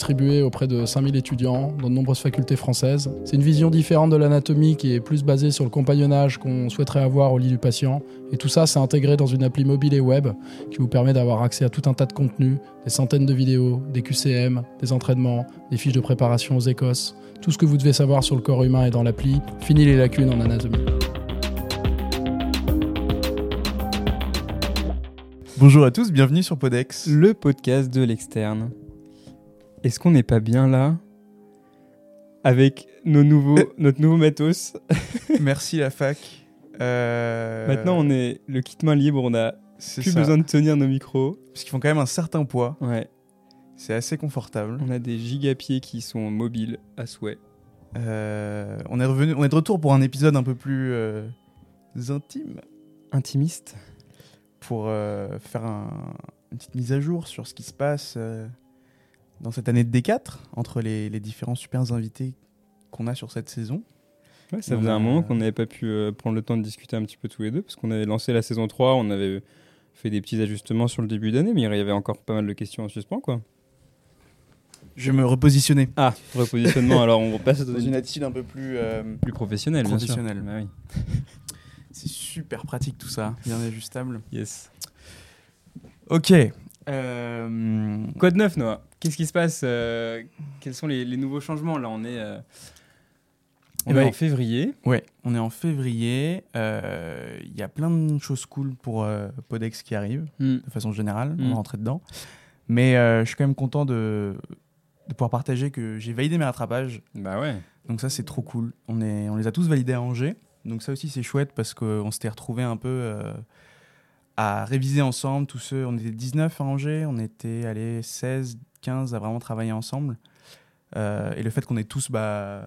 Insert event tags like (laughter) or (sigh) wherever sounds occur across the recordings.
distribuée auprès de 5000 étudiants dans de nombreuses facultés françaises. C'est une vision différente de l'anatomie qui est plus basée sur le compagnonnage qu'on souhaiterait avoir au lit du patient. Et tout ça, c'est intégré dans une appli mobile et web qui vous permet d'avoir accès à tout un tas de contenus, des centaines de vidéos, des QCM, des entraînements, des fiches de préparation aux écosses. Tout ce que vous devez savoir sur le corps humain est dans l'appli. Fini les lacunes en anatomie. Bonjour à tous, bienvenue sur Podex. Le podcast de l'externe. Est-ce qu'on n'est pas bien là avec nos nouveaux, Euh. notre nouveau matos (laughs) Merci la fac. Euh, Maintenant, on est le kit main libre, on a plus ça. besoin de tenir nos micros. Parce qu'ils font quand même un certain poids. Ouais, C'est assez confortable. on a des gigapieds qui sont mobiles à souhait. Euh, on, est revenu, on est de retour pour un épisode un peu plus euh, intime. Intimiste. Pour faire un- une petite mise à jour sur ce qui se passe dans cette année de D4 entre les, les différents super invités qu'on a sur cette saison. Ouais, ça faisait a- un moment qu'on n'avait pas pu euh, prendre le temps de discuter un petit peu tous les deux, parce qu'on avait lancé la saison 3, on avait fait des petits ajustements sur le début d'année, mais il y avait encore pas mal de questions en suspens, quoi. Je vais me repositionner Ah, repositionnement, alors on repasse (laughs) dans une attitude un peu plus. euh, plus professionnelle, bien sûr. Professionnelle. Bah oui. (laughs) c'est super pratique tout ça, bien ajustable. Yes. Ok. Euh, Quoi de neuf, Noah? Qu'est-ce qui se passe euh, Quels sont les, les nouveaux changements? Là, on est, euh, on Eh est ben, en février. Ouais, on est en février. euh, Il y a plein de choses cool pour euh, Podex qui arrivent, Hmm. de façon générale. On Mm. va rentrer dedans. Mais euh, je suis quand même content de, de pouvoir partager que j'ai validé mes rattrapages. Bah ouais. Donc ça, c'est trop cool. On, est, on les a tous validés à Angers. Donc ça aussi, c'est chouette parce qu'on s'était retrouvés un peu euh, à réviser ensemble. Tous ceux, on était 19 à Angers. On était allez, 16, 15 à vraiment travailler ensemble. Euh, et le fait qu'on ait tous bah,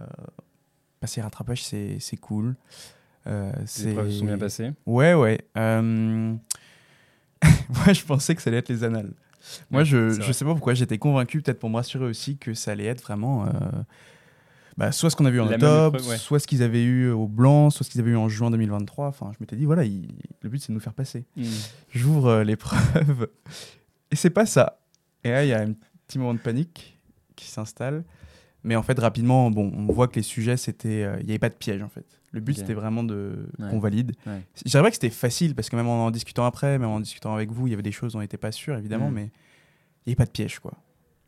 passé les rattrapages, c'est c'est cool. Euh, Les c'est- épreuves se sont bien passées. Ouais, ouais. Euh, (laughs) Moi, je pensais que ça allait être les annales. Moi, Ouais, je, vrai. sais pas pourquoi, j'étais convaincu, peut-être pour me rassurer aussi, que ça allait être vraiment. Bah, soit ce qu'on a vu en La octobre, épreuve, ouais. soit ce qu'ils avaient eu au blanc, soit ce qu'ils avaient eu en juin 2023. Enfin, je m'étais dit, voilà, il- le but, c'est de nous faire passer. Hmm. J'ouvre euh, l'épreuve (laughs) et c'est pas ça. Et là, il y a un petit moment de panique qui s'installe. Mais en fait, rapidement, bon, on voit que les sujets, c'était, euh, il n'y avait pas de piège en fait. Le but, c'était vraiment de Ouais. qu'on valide. Ouais. Je dirais pas que c'était facile parce que même en en discutant après, même en discutant avec vous, il y avait des choses dont on n'était pas sûr évidemment, Mm. mais il n'y avait pas de piège quoi.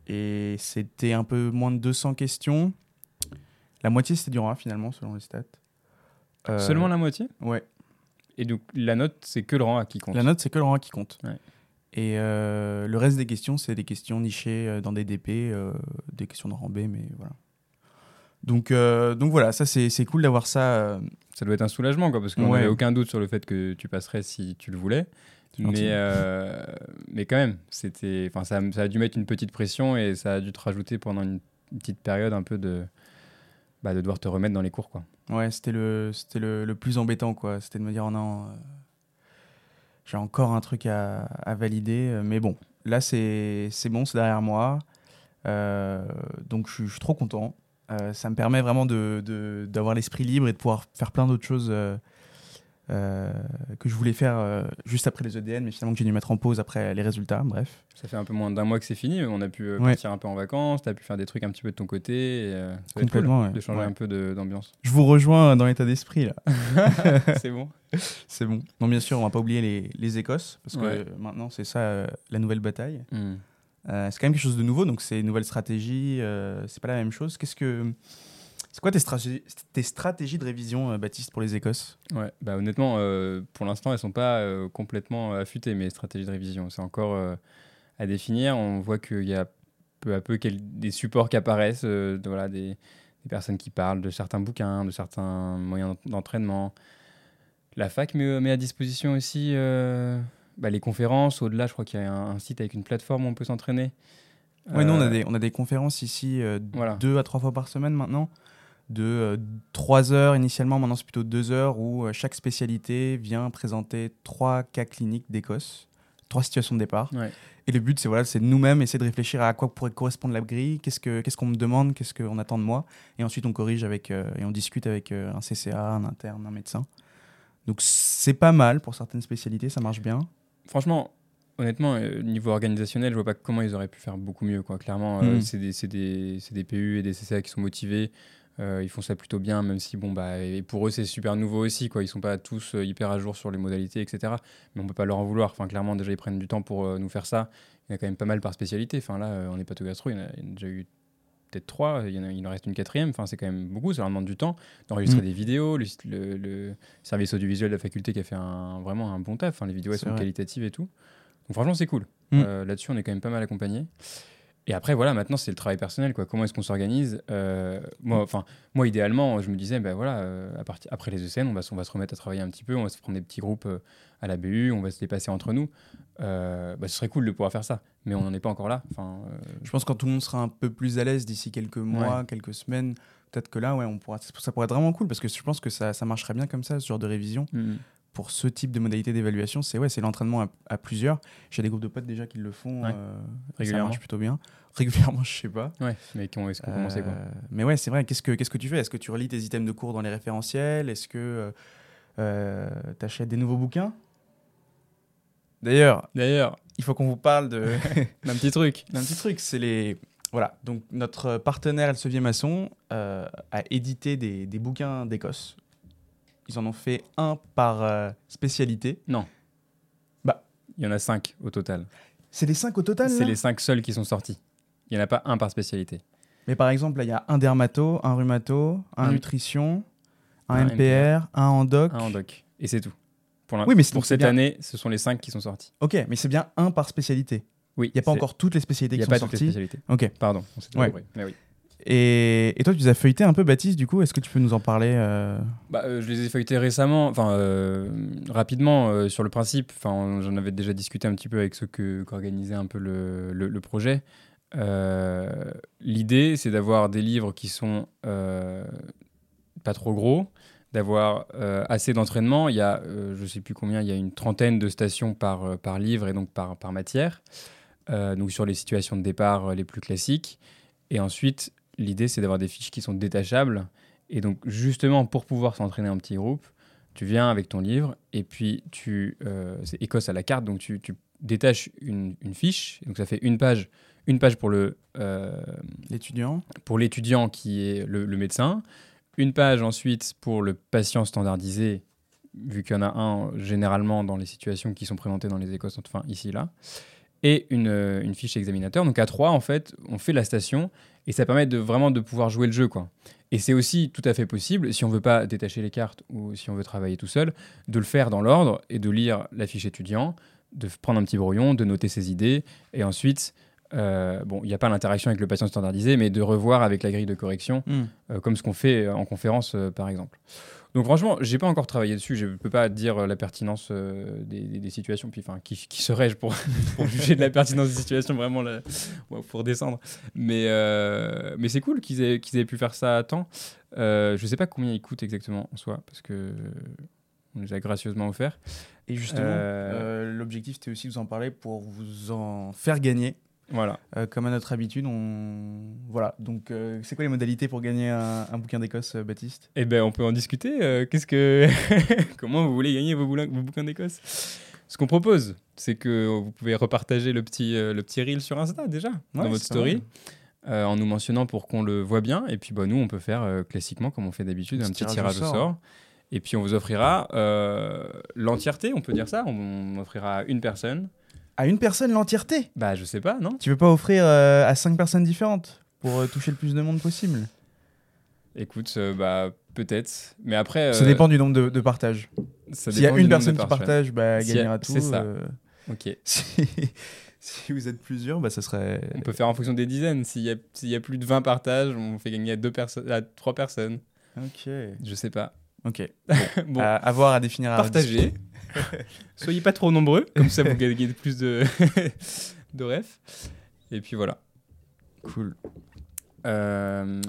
Et c'était un peu moins de 200 questions. La moitié c'était du rang A finalement selon les stats. Euh, Seulement la moitié? Ouais. Et donc, la note, c'est que le rang A qui compte. La note, c'est que le rang A qui compte. Ouais. Et euh, le reste des questions, c'est des questions nichées euh, dans des DP, euh, des questions de rang B, mais voilà. Donc, donc voilà, ça c'est cool d'avoir ça. Ça doit être un soulagement, quoi, parce qu'on Ouais. n'avait aucun doute sur le fait que tu passerais si tu le voulais. Mais, mais quand même, c'était, ça, ça a dû mettre une petite pression et ça a dû te rajouter pendant une petite période un peu de, bah, de devoir te remettre dans les cours, quoi. Ouais, c'était le, plus embêtant, quoi. C'était de me dire, oh non, euh, j'ai encore un truc à, valider. Mais bon, là, c'est bon, c'est derrière moi. Euh, donc, je suis- trop content. Euh, ça me permet vraiment d'avoir l'esprit libre et de pouvoir faire plein d'autres choses euh, que je voulais faire euh, juste après les EDN, mais finalement que j'ai dû mettre en pause après les résultats. Bref. Ça fait un peu moins d'un mois que c'est fini, mais on a pu euh, Ouais. partir un peu en vacances, tu as pu faire des trucs un petit peu de ton côté. Et, euh, Complètement, cool ouais. de changer Ouais. un peu d'ambiance. Je vous rejoins dans l'état d'esprit, là. (laughs) c'est bon. (laughs) C'est bon. Non, bien sûr, on va pas oublier les, les Écosses, parce que maintenant, c'est ça la nouvelle bataille. Hmm. C'est quand même quelque chose de nouveau, donc c'est une nouvelle stratégie, c'est pas la même chose. Qu'est-ce que c'est quoi tes stratégies, tes stratégies de révision, euh, Baptiste, pour les Écosses Ouais, bah honnêtement, euh, pour l'instant, elles sont pas euh, complètement affûtées, mes stratégies de révision. C'est encore à définir. On voit qu'il y a peu à peu des supports qui apparaissent, de- voilà, des, des personnes qui parlent de certains bouquins, de certains moyens d'entraînement. La fac met, met à disposition aussi bah, les conférences. Au-delà, je crois qu'il y a un, un site avec une plateforme où on peut s'entraîner. Ouais, nous on a des on a des conférences ici Voilà. deux à trois fois par semaine maintenant, de euh, trois heures initialement, maintenant c'est plutôt deux heures où euh, chaque spécialité vient présenter trois cas cliniques d'Écosse, trois situations de départ. Ouais. Et le but, c'est voilà, c'est nous-mêmes essayer de réfléchir à quoi pourrait correspondre la grille, qu'est-ce que qu'est-ce qu'on me demande, qu'est-ce qu'on attend de moi, et ensuite on corrige avec euh, et on discute avec euh, un CCA, un interne, un médecin. Donc c'est pas mal pour certaines spécialités, ça marche bien. Franchement, honnêtement, euh, niveau organisationnel, je vois pas comment ils auraient pu faire beaucoup mieux. Quoi. Clairement, euh, Mhm. c'est des, des- c'est des PU et des CCA qui sont motivés. Euh, ils font ça plutôt bien, même si bon bah et pour eux c'est super nouveau aussi quoi. Ils sont pas tous euh, hyper à jour sur les modalités etc. Mais on peut pas leur en vouloir. Enfin clairement déjà ils prennent du temps pour euh, nous faire ça. Il y en a quand même pas mal par spécialité. Enfin là hépatogastro il y en a, il y en a déjà eu peut-être trois. Il y en a, il en reste une quatrième. Enfin c'est quand même beaucoup. Ça leur demande du temps d'enregistrer Mm. des vidéos. Le, le- le service audiovisuel de la faculté qui a fait un, vraiment un bon taf. Enfin les vidéos elles sont vrai. qualitatives et tout. Donc franchement c'est cool. Mm. Là-dessus on est quand même pas mal accompagné. Et après, voilà, maintenant, c'est le travail personnel. Quoi. Comment est-ce qu'on s'organise Euh, moi, enfin, moi, idéalement, je me disais, ben voilà, euh, à après les ECN, on va, se- on va se remettre à travailler un petit peu, on va se prendre des petits groupes euh, à la BU, on va se dépasser entre nous. Euh, bah, ce serait cool de pouvoir faire ça, mais on n'en est pas encore là. Enfin, Je pense que quand tout le monde sera un peu plus à l'aise d'ici quelques mois, quelques semaines, peut-être que là, ouais, on pourra, ça pourrait être vraiment cool parce que je pense que ça, ça marcherait bien comme ça, ce genre de révision. mm, Pour ce type de modalité d'évaluation, c'est ouais, c'est l'entraînement à, à plusieurs. J'ai des groupes de potes déjà qui le font Ouais. euh, ça Régulièrement. marche plutôt bien. (laughs) Régulièrement, je sais pas. ouais, mais qui ont, quoi Euh, mais ouais, c'est vrai. Qu'est-ce que qu'est-ce que tu fais? Est-ce que tu relis tes items de cours dans les référentiels? Est-ce que tu achètes des nouveaux bouquins? D'ailleurs, D'ailleurs, il faut qu'on vous parle de (laughs) un petit truc. d'un petit truc. C'est les voilà. Donc notre partenaire Elsevier Maçon euh, a édité des, des bouquins d'Écosse. Ils en ont fait un par euh, spécialité. Il y en a cinq au total. C'est les cinq au total. C'est les cinq seuls qui sont sortis. Il n'y en a pas un par spécialité. Mais par exemple, là, il y a un dermato, un rhumato, un Un- nutrition, un, un MPR, un endoc. Un en doc. Et c'est tout. Pour, l'in- Oui, mais pour cette bien. année, ce sont les cinq qui sont sortis. Ok, mais c'est bien un par spécialité. Oui. Il n'y a pas encore toutes les spécialités Il qui n'y a sont pas toutes sorties. les spécialités. Ok. Pardon, on s'est Ouais. Mais oui. Et, toi, tu les as feuilletés un peu, Baptiste, du coup Est-ce que tu peux nous en parler euh Bah, euh, je les ai feuilletés récemment, enfin euh, rapidement sur le principe. J'en avais déjà discuté un petit peu avec ceux qu'organisait un peu le, le- projet. L'idée, c'est d'avoir des livres qui sont pas trop gros, d'avoir assez d'entraînement. Il y a, je sais plus combien, il y a une trentaine de stations par, par livre et donc par, par matière. Donc sur les situations de départ les plus classiques. Et ensuite, l'idée, c'est d'avoir des fiches qui sont détachables. Et donc, justement, pour pouvoir s'entraîner en petit groupe, tu viens avec ton livre et puis tu. euh, c'est Écosse à la carte, donc tu, tu détaches une, une fiche. Donc, ça fait une page, une page pour le. euh, L'étudiant pour l'étudiant qui est le, le médecin, une page ensuite pour le patient standardisé, vu qu'il y en a un généralement dans les situations qui sont présentées dans les Écosses, enfin ici, là, et une, euh, une fiche examinateur. Donc à trois, en fait, on fait la station et ça permet de vraiment de pouvoir jouer le jeu, quoi. Et c'est aussi tout à fait possible, si on veut pas détacher les cartes ou si on veut travailler tout seul, de le faire dans l'ordre et de lire la fiche étudiant, de prendre un petit brouillon, de noter ses idées et ensuite euh, bon, il n'y a pas l'interaction avec le patient standardisé, mais de revoir avec la grille de correction, euh, comme ce qu'on fait euh, en conférence, euh, par exemple. Donc franchement, j'ai pas encore travaillé dessus, je peux pas dire euh, la pertinence euh, des, des- des situations, puis enfin, qui, qui serais-je pour, (laughs) pour juger de la pertinence des situations, vraiment, là, pour descendre. Mais, euh, mais c'est cool qu'ils aient, qu'ils aient pu faire ça à temps. Euh, je sais pas combien ils coûtent exactement en soi, parce que on les a gracieusement offerts. Et justement, l'objectif, c'était aussi de vous en parler pour vous en faire gagner. Voilà. Euh, comme à notre habitude, on... Voilà. Donc, euh, c'est quoi les modalités pour gagner un, un bouquin d'Écosse, euh, Baptiste? Eh ben, on peut en discuter. Qu'est-ce que, (laughs) comment vous voulez gagner vos, boulins- vos bouquins d'Écosse? Ce qu'on propose, c'est que vous pouvez repartager le petit, le petit reel sur Insta déjà dans votre story. euh, en nous mentionnant pour qu'on le voit bien. Et puis bah, nous, on peut faire euh, classiquement, comme on fait d'habitude, un petit tirage, au sort. Et puis on vous offrira euh, l'entièreté, on peut dire ça. On, on offrira à une personne. À une personne l'entièreté Bah, je sais pas, non Tu veux pas offrir euh, à cinq personnes différentes pour euh, toucher le plus de monde possible Écoute, euh, bah, peut-être. Mais après. Ça dépend du nombre de, de partages. S'il y a une personne qui partage, bah, S'il y a- gagnera tout. c'est ça. Ok. (laughs) si, si vous êtes plusieurs, bah, ça serait. On peut faire en fonction des dizaines. S'il y, a- s'il y a plus de 20 partages, on fait gagner à, deux personnes, à trois personnes. Ok. Je sais pas. Ok. (laughs) bon, À, à voir, à définir. à partagez. (laughs) Soyez pas trop nombreux, comme ça vous gagnez plus de, (laughs) de refs. Et puis voilà. Cool. Euh,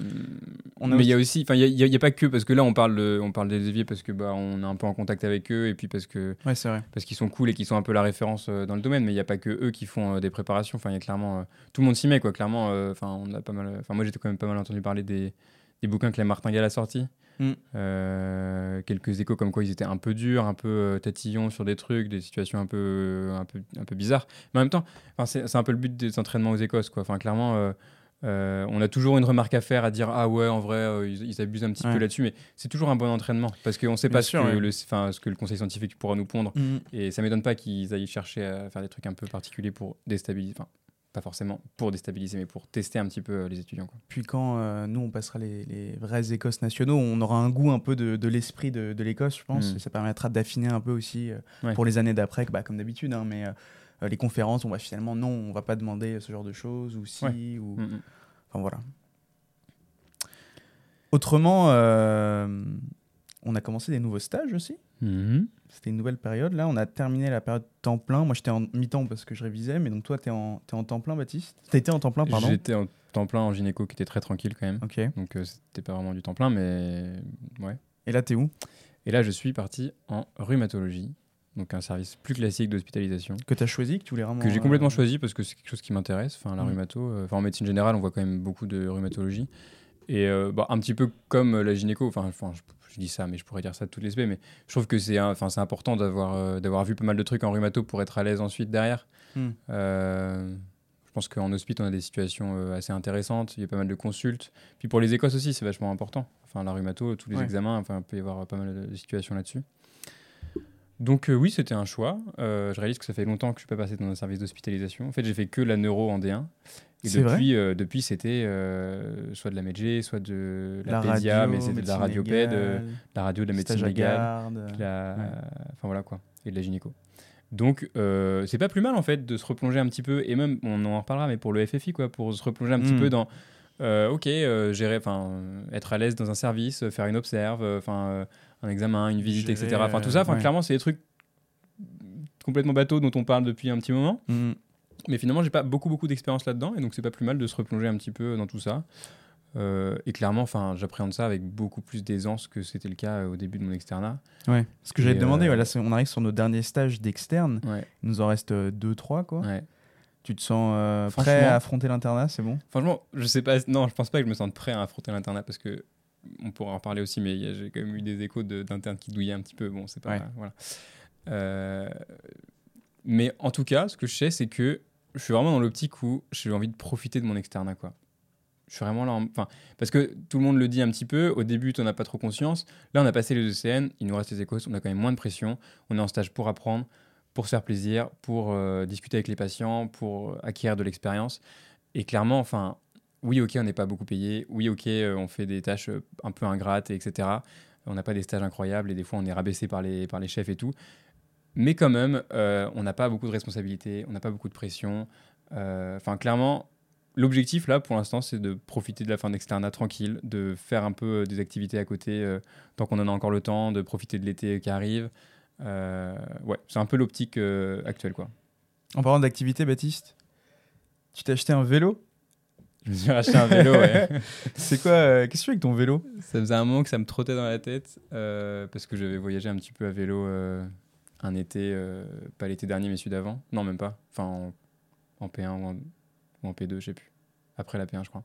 On a mais il y a aussi, enfin, il n'y a, pas que parce que là on parle, de, on parle des Éviers parce que bah on est un peu en contact avec eux et puis parce que Ouais, c'est vrai. parce qu'ils sont cool et qu'ils sont un peu la référence euh, dans le domaine. Mais il n'y a pas que eux qui font euh, des préparations. Enfin, il y a clairement tout le monde s'y met quoi. Clairement, enfin, on a pas mal. Enfin, moi j'étais quand même pas mal entendu parler des des bouquins que la Martingale a sortis. Mm. Euh, quelques échos comme quoi ils étaient un peu durs, un peu euh, tatillons sur des trucs, des situations un peu, un peu, un peu bizarres. Mais en même temps, c'est un peu le but des entraînements aux Écosses. Quoi. Enfin, clairement, euh, euh, on a toujours une remarque à faire, à dire Ah ouais, en vrai, ils, ils abusent un petit Ouais. peu là-dessus, mais c'est toujours un bon entraînement parce qu'on ne sait Bien pas sûr, ce, que ouais. le, enfin, ce que le conseil scientifique pourra nous pondre. Mm. Et ça m'étonne pas qu'ils aillent chercher à faire des trucs un peu particuliers pour déstabiliser. Enfin, pas forcément pour déstabiliser, mais pour tester un petit peu euh, les étudiants. Quoi. Puis quand euh, nous, on passera les, les vrais Écosses nationaux, on aura un goût un peu de, de l'esprit de, de l'Écosse, je pense. Mm. Et ça permettra d'affiner un peu aussi euh, Ouais. pour les années d'après, que, bah, comme d'habitude. hein, mais euh, les conférences, on va finalement, non, on va pas demander ce genre de choses, ou si, Ouais. ou... Mm, mm. Enfin voilà. Autrement, on a commencé des nouveaux stages aussi. Mhm. C'était une nouvelle période. Là, on a terminé la période temps plein. Moi, j'étais en mi-temps parce que je révisais. Mais donc, toi, tu es, en t'es en temps plein, Baptiste? Été en temps plein, pardon? J'étais en temps plein en gynéco qui était très tranquille quand même. Ok. Donc euh, c'était pas vraiment du temps plein, mais ouais. Et là, t'es où? Et là, je suis parti en rhumatologie, donc un service plus classique d'hospitalisation. Que t'as choisi Que tu voulais vraiment. que j'ai euh, complètement choisi parce que c'est quelque chose qui m'intéresse. Enfin, la Mm. rhumato, euh, enfin, en médecine générale, on voit quand même beaucoup de rhumatologie. Et euh, bah, un petit peu comme euh, la gynéco, enfin, enfin, je, je dis ça, mais je pourrais dire ça de toutes les aspects, mais je trouve que c'est enfin, c'est important d'avoir euh, d'avoir vu pas mal de trucs en rhumato pour être à l'aise ensuite derrière. Mm. Euh, je pense qu'en hospice, on a des situations euh, assez intéressantes, il y a pas mal de consultes. Puis pour les Écosses aussi, c'est vachement important. Enfin, la rhumato, tous les Ouais. examens, enfin, il peut y avoir pas mal de situations là-dessus. Donc euh, oui, c'était un choix. Euh, je réalise que ça fait longtemps que je suis pas passé dans un service d'hospitalisation. En fait, j'ai fait que la neuro en D1. Et depuis, euh, depuis c'était soit de la medg, soit de la, La pédia, radio, mais c'était de la radiopède, légale, la radio, de la médecine légale, de la- Ouais. enfin voilà quoi, et de la gynéco. Donc c'est pas plus mal en fait de se replonger un petit peu et même on en reparlera mais pour le FFI quoi, pour se replonger un petit Mm. peu dans ok gérer, enfin être à l'aise dans un service, faire une observe, enfin un examen, une visite, etc. Enfin tout ça, enfin ouais. clairement c'est des trucs complètement bateaux dont on parle depuis un petit moment. Mm. Mais finalement, j'ai pas beaucoup, beaucoup d'expérience là-dedans, et donc c'est pas plus mal de se replonger un petit peu dans tout ça. Euh, et clairement, enfin, j'appréhende ça avec beaucoup plus d'aisance que c'était le cas euh, au début de mon externat. Ouais. Ce que j'allais te demander, euh, ouais, là, c'est- on arrive sur nos derniers stages d'externe. Ouais, Il nous en reste 2-3, quoi. ouais. Tu te sens euh, prêt à affronter l'internat, c'est bon? Franchement, je sais pas, non, je pense pas que je me sente prêt à affronter l'internat parce que on pourra en parler aussi, mais j'ai quand même eu des échos de- d'internes qui douillaient un petit peu. Bon, c'est pas. Ouais. Voilà. Euh, mais en tout cas, ce que je sais, c'est que je suis vraiment dans l'optique où j'ai envie de profiter de mon externat, quoi. Je suis vraiment là, en- enfin, parce que tout le monde le dit un petit peu. Au début, tu n'en as pas trop conscience. Là, on a passé les ECN, il nous reste les échos, on a quand même moins de pression. On est en stage pour apprendre, pour se faire plaisir, pour euh, discuter avec les patients, pour euh, acquérir de l'expérience. Et clairement, enfin, oui, ok, on n'est pas beaucoup payé. Oui, ok, euh, on fait des tâches euh, un peu ingrates, etc. On n'a pas des stages incroyables et des fois, on est rabaissé par les, par les chefs et tout. Mais quand même, euh, on n'a pas beaucoup de responsabilités, on n'a pas beaucoup de pression. Enfin, clairement, l'objectif là, pour l'instant, c'est de profiter de la fin d'externat tranquille, de faire un peu des activités à côté tant qu'on en a encore le temps, de profiter de l'été qui arrive. Ouais, c'est un peu l'optique actuelle, quoi. En parlant d'activité, Baptiste, tu t'es acheté un vélo? Je me suis racheté un vélo, ouais. (laughs) C'est quoi euh, Qu'est-ce que tu fais avec ton vélo? Ça faisait un moment que ça me trottait dans la tête euh, parce que j'avais voyagé un petit peu à vélo euh, un été, pas l'été dernier mais celui d'avant. Non, même pas. Enfin, en, en P1 ou en, ou en P2, je sais plus. Après la P1, je crois.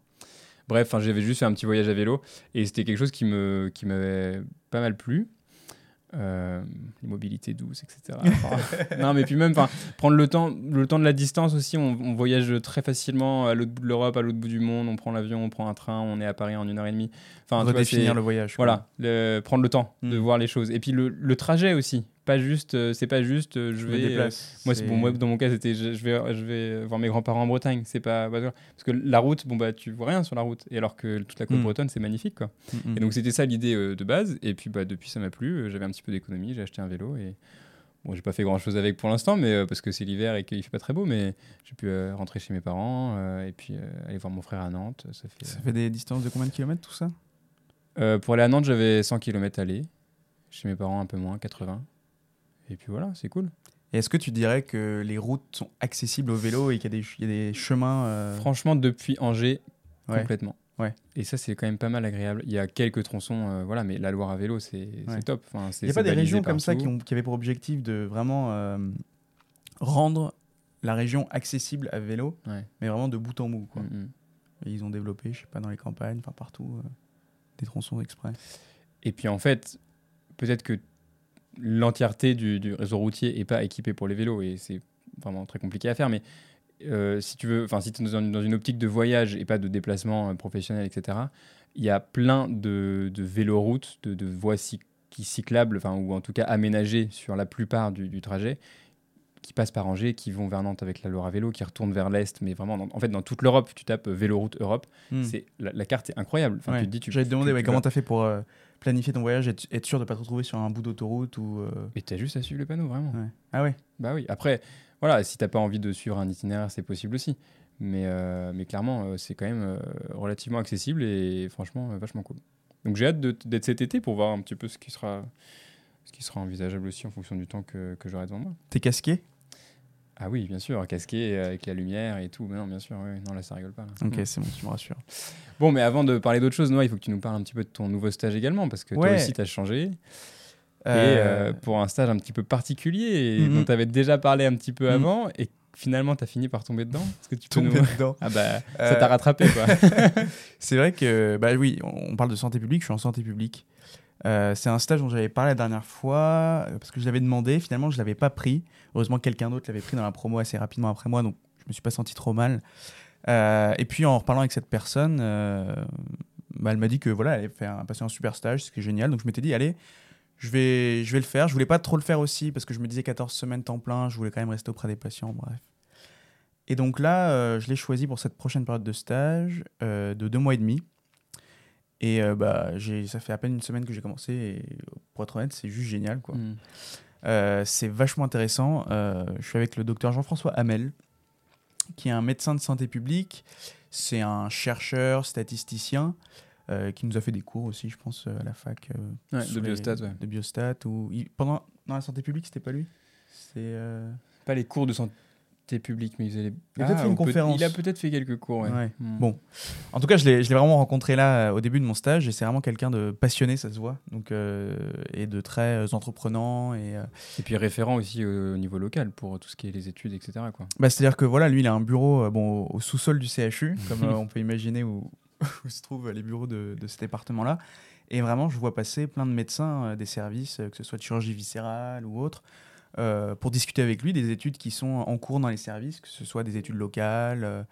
Bref, j'avais juste fait un petit voyage à vélo et c'était quelque chose qui me qui m'avait pas mal plu. Euh, les mobilités douces, etc. Enfin, (laughs) non, mais puis même, prendre le temps, le temps de la distance aussi. On, on voyage très facilement à l'autre bout de l'Europe, à l'autre bout du monde. On prend l'avion, on prend un train, on est à Paris en une heure et demie. Enfin, Redéfinir le voyage. quoi. voilà, le- prendre le temps de Mm. voir les choses. Et puis le, le trajet aussi. Pas juste, euh, c'est pas juste, euh, je vais. euh, moi, c'est bon, moi, dans mon cas, c'était je, je vais, je vais voir mes grands-parents en Bretagne. C'est pas, parce que la route, bon bah, tu vois rien sur la route. Et alors que toute la côte Mm. bretonne, c'est magnifique, quoi. Mm, mm. Et donc c'était ça l'idée euh, de base. Et puis bah depuis, ça m'a plu. J'avais un petit peu d'économie, j'ai acheté un vélo et bon, j'ai pas fait grand-chose avec pour l'instant, mais euh, parce que c'est l'hiver et qu'il fait pas très beau, mais j'ai pu euh, rentrer chez mes parents et puis aller voir mon frère à Nantes. Ça fait. Ça fait des distances de combien de kilomètres tout ça? Pour aller à Nantes, j'avais 100 km aller. Chez mes parents, un peu moins, 80. Et puis voilà, c'est cool. Et est-ce que tu dirais que les routes sont accessibles au vélo et qu'il y a des, ch- il y a des chemins euh, Franchement, depuis Angers, Ouais. complètement. Ouais. Et ça, c'est quand même pas mal agréable. Il y a quelques tronçons, euh, voilà, mais la Loire à vélo, c'est Ouais. top. Enfin, Il n'y a pas des régions comme ça qui, ont, qui avaient pour objectif de vraiment euh, rendre la région accessible à vélo, Ouais. mais vraiment de bout en bout. Quoi. Mm. Et ils ont développé, je sais pas, dans les campagnes, enfin partout. des tronçons exprès. Et puis en fait, peut-être que l'entièreté du, du réseau routier n'est pas équipée pour les vélos et c'est vraiment très compliqué à faire. Mais euh, si tu veux, enfin si tu es dans, dans une optique de voyage et pas de déplacement euh, professionnel, etc., il y a plein de, de véloroutes, de, de voies cyclables, enfin ou en tout cas aménagées sur la plupart du, du trajet, qui passent par Angers, qui vont vers Nantes avec la Laura Vélo, qui retournent vers l'est, mais vraiment, dans- en fait, dans toute l'Europe, tu tapes euh, Véloroute Europe, Hmm. c'est la, la carte est incroyable. Enfin, Ouais. tu te dis, tu, J'allais te demander tu- ouais, tu comment vas- tu as fait pour euh, planifier ton voyage, être, être sûr de pas te retrouver sur un bout d'autoroute ou. euh, Mais t'as juste à suivre le panneau, vraiment. ouais. Ah ouais Bah oui. Après, voilà, si t'as pas envie de suivre un itinéraire, c'est possible aussi. Mais, euh, mais clairement, euh, c'est quand même euh, relativement accessible et franchement, vachement cool. Donc j'ai hâte d'être cet été pour voir un petit peu ce qui sera, ce qui sera envisageable aussi en fonction du temps que, que j'aurai devant moi. T'es casqué? Ah oui, bien sûr, casqué euh, avec la lumière et tout. Mais non, bien sûr, oui. Non, là, ça rigole pas. là. Ok, Mm. c'est bon, tu me rassures. Bon, mais avant de parler d'autre chose, Noah, il faut que tu nous parles un petit peu de ton nouveau stage également, parce que toi aussi, tu as changé. Et Euh, euh, pour un stage un petit peu particulier, Mhm. dont tu avais déjà parlé un petit peu Mhm. avant, et finalement, tu as fini par tomber dedans. Est-ce que tu peux tomber nous... dedans. Ah bah, ça t'a rattrapé, quoi. (laughs) C'est vrai que, bah oui, on parle de santé publique, je suis en santé publique. Euh, c'est un stage dont j'avais parlé la dernière fois, euh, parce que je l'avais demandé, finalement je l'avais pas pris. Heureusement, quelqu'un d'autre l'avait pris dans la promo assez rapidement après moi, donc je me suis pas senti trop mal. Euh, et puis en reparlant avec cette personne, bah, elle m'a dit que voilà, elle avait un, passé un super stage, ce qui est génial. Donc je m'étais dit, allez, je vais, je vais le faire. Je voulais pas trop le faire aussi, parce que je me disais 14 semaines temps plein, je voulais quand même rester auprès des patients, bref. Et donc là, je l'ai choisi pour cette prochaine période de stage de deux mois et demi. Et euh, bah, j'ai, ça fait à peine une semaine que j'ai commencé. Et pour être honnête, c'est juste génial. Quoi. Mm. Euh, c'est vachement intéressant. Euh, je suis avec le docteur Jean-François Hamel, qui est un médecin de santé publique. C'est un chercheur, statisticien, euh, qui nous a fait des cours aussi, je pense, à la fac. Ouais, de les- biostat, ouais. De biostat. Ou... il- Pendant... Dans la santé publique, c'était pas lui? C'est. Pas les cours de santé publique, mais il faisait les... Il a peut-être fait une ou peut- conférence. Il a peut-être fait quelques cours, ouais. Ouais. Mm. Bon. En tout cas, je l'ai je l'ai vraiment rencontré là euh, au début de mon stage et c'est vraiment quelqu'un de passionné, ça se voit, donc, euh, et de très euh, entreprenant. Et, Et puis référent aussi au niveau local pour tout ce qui est les études, etc. Quoi. bah, C'est-à-dire que voilà, lui, il a un bureau bon, au, sous-sol du CHU, comme (laughs) on peut imaginer où, où se trouvent les bureaux de, de cet département-là. Et vraiment, je vois passer plein de médecins des services, que ce soit de chirurgie viscérale ou autre, euh, pour discuter avec lui des études qui sont en cours dans les services, que ce soit des études locales, euh,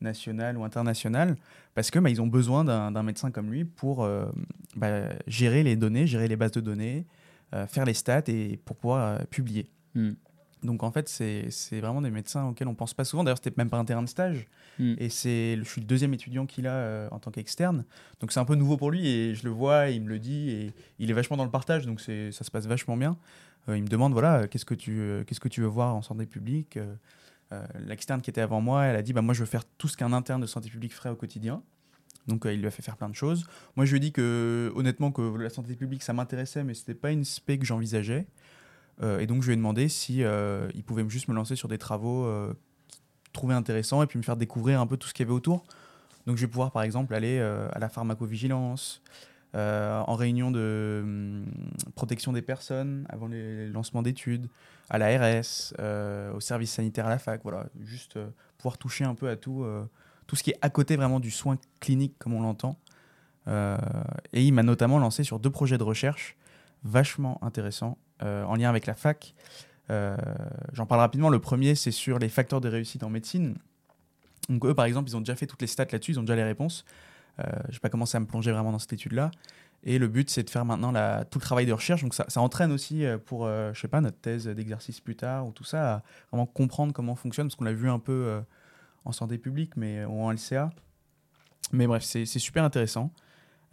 nationales ou internationales, parce que bah, ils ont besoin d'un médecin comme lui pour euh, bah, gérer les données, gérer les bases de données, faire les stats et pour pouvoir publier. Mm. Donc en fait, c'est vraiment des médecins auxquels on pense pas souvent. D'ailleurs, c'était même pas un terrain de stage. Mm. Et c'est, je suis le deuxième étudiant qu'il a euh, en tant qu'externe. Donc c'est un peu nouveau pour lui et je le vois, et il me le dit et il est vachement dans le partage. Donc ça se passe vachement bien. Euh, il me demande voilà, qu'est-ce que tu, euh, qu'est-ce que tu veux voir en santé publique Euh, L'externe qui était avant moi, elle a dit bah moi je veux faire tout ce qu'un interne de santé publique ferait au quotidien. Donc il lui a fait faire plein de choses. Moi je lui ai dit que honnêtement que la santé publique ça m'intéressait, mais c'était pas une spé que j'envisageais. Et donc je lui ai demandé si il pouvait juste me lancer sur des travaux trouvait intéressants et puis me faire découvrir un peu tout ce qu'il y avait autour. Donc je vais pouvoir par exemple aller à la pharmacovigilance, en réunion de hum, protection des personnes avant les lancements d'études, à l'ARS, euh, au service sanitaire à la fac, voilà, juste euh, pouvoir toucher un peu à tout, euh, tout ce qui est à côté vraiment du soin clinique comme on l'entend. Euh, et il m'a notamment lancé sur deux projets de recherche vachement intéressants en lien avec la fac. J'en parle rapidement. Le premier, c'est sur les facteurs de réussite en médecine. Donc eux, par exemple, ils ont déjà fait toutes les stats là-dessus, ils ont déjà les réponses. Je n'ai pas commencé à me plonger vraiment dans cette étude-là. Et le but, c'est de faire maintenant tout le travail de recherche. Donc ça, entraîne aussi euh, pour, euh, je sais pas, notre thèse d'exercice plus tard ou tout ça, à vraiment comprendre comment fonctionne, parce qu'on l'a vu un peu euh, en santé publique, mais ou en LCA. Mais bref, c'est super intéressant.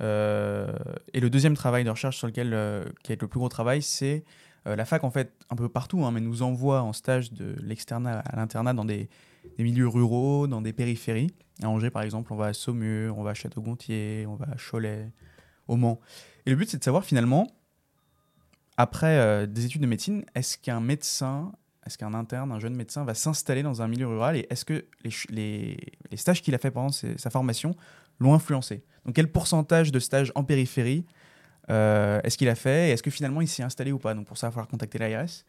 Euh, et le deuxième travail de recherche sur lequel, euh, qui est le plus gros travail, c'est euh, la fac, en fait, un peu partout, hein, mais nous envoie en stage de l'externat à l'internat dans des, des milieux ruraux, dans des périphéries. À Angers, par exemple, on va à Saumur, on va à Château-Gontier, on va à Cholet, au Mans. Et le but, c'est de savoir finalement, après euh, des études de médecine, est-ce qu'un médecin, est-ce qu'un interne, un jeune médecin va s'installer dans un milieu rural et est-ce que les, stages qu'il a fait pendant sa formation l'ont influencé? Donc quel pourcentage de stages en périphérie euh, est-ce qu'il a fait et est-ce que finalement il s'est installé ou pas? Donc pour ça, il va falloir contacter l'ARS.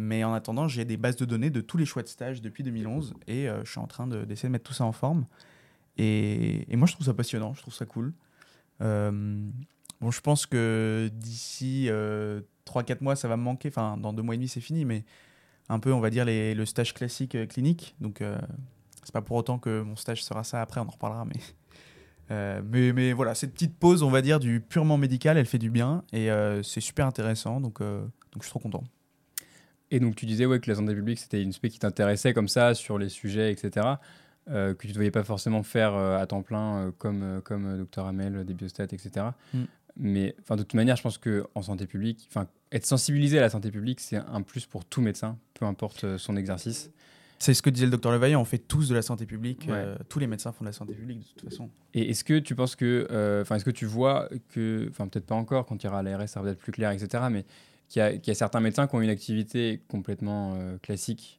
Mais en attendant, j'ai des bases de données de tous les choix de stage depuis 2011 et euh, je suis en train de- d'essayer de mettre tout ça en forme. Et moi, je trouve ça passionnant, je trouve ça cool. Bon, je pense que d'ici 3-4 mois, ça va me manquer. Enfin, dans 2 mois et demi, c'est fini, mais un peu, on va dire, le stage classique clinique. Donc, c'est pas pour autant que mon stage sera ça après, on en reparlera, mais. mais, mais, voilà, cette petite pause, on va dire, du purement médical, elle fait du bien et c'est super intéressant. Donc, donc je suis trop content. Et donc tu disais ouais, que la santé publique, c'était une spé qui t'intéressait comme ça sur les sujets, etc. Euh, que tu ne voyais pas forcément faire euh, à temps plein euh, comme, comme Dr Hamel, des biostats, etc. Mm. Mais de toute manière, je pense qu'en santé publique, être sensibilisé à la santé publique, c'est un plus pour tout médecin, peu importe son exercice. C'est ce que disait le docteur Levaillant, on fait tous de la santé publique, tous les médecins font de la santé publique de toute façon. Et est-ce que tu penses que, enfin, est-ce que tu vois que, enfin, peut-être pas encore, quand tu iras à l'ARS, ça va être plus clair, etc. Mais qu'il y, a certains médecins qui ont une activité complètement euh, classique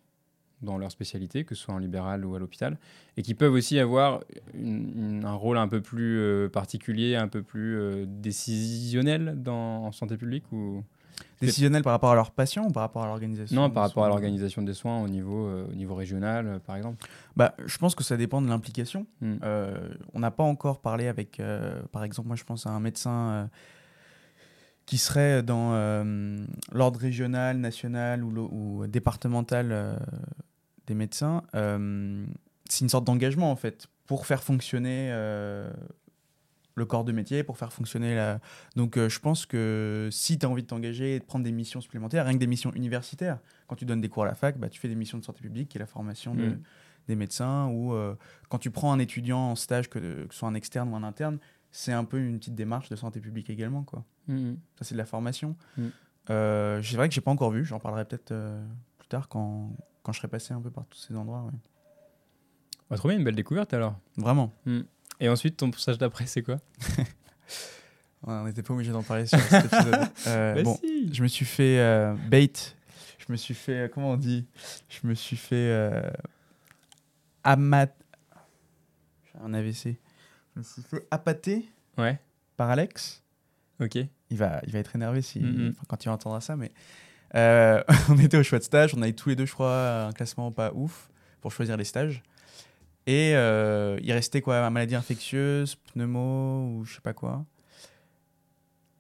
dans leur spécialité, que ce soit en libéral ou à l'hôpital, et qui peuvent aussi avoir un rôle un peu plus euh, particulier, un peu plus euh, décisionnel dans, en santé publique ou... Décisionnel par rapport à leurs patients ou par rapport à l'organisation Non, par rapport à l'organisation des soins au niveau, au niveau régional, par exemple. Bah, je pense que ça dépend de l'implication. Hmm. on n'a pas encore parlé avec, par exemple, moi je pense à un médecin qui serait dans euh, l'ordre régional, national ou, départemental euh, des médecins, euh, c'est une sorte d'engagement en fait pour faire fonctionner le corps de métier, pour faire fonctionner la... Donc je pense que si tu as envie de t'engager et de prendre des missions supplémentaires, rien que des missions universitaires, quand tu donnes des cours à la fac, bah, tu fais des missions de santé publique qui est la formation de, mm. des médecins, ou quand tu prends un étudiant en stage, que, que ce soit un externe ou un interne, c'est un peu une petite démarche de santé publique également. Quoi. Mm. Ça, c'est de la formation. Mm. Euh, c'est vrai que j'ai pas encore vu, j'en parlerai peut-être euh, plus tard quand, quand, je serai passé un peu par tous ces endroits. Ouais. Bah, trop bien, une belle découverte alors. Vraiment. Mm. Et ensuite, ton passage d'après, c'est quoi? (laughs) On n'était pas obligé d'en parler sur cet épisode. (laughs) Euh, bah bon, je me suis fait bait. Je me suis fait, comment on dit? Je me suis fait amat. J'ai un AVC. Je me suis fait appâter ouais. par Alex. Ok. Il va, il va être énervé si, mm-hmm. quand il entendra ça, mais euh, (laughs) on était au choix de stage. On avait tous les deux, je crois, un classement pas ouf pour choisir les stages. Et euh, il restait quoi? Maladie infectieuse, pneumo ou je sais pas quoi?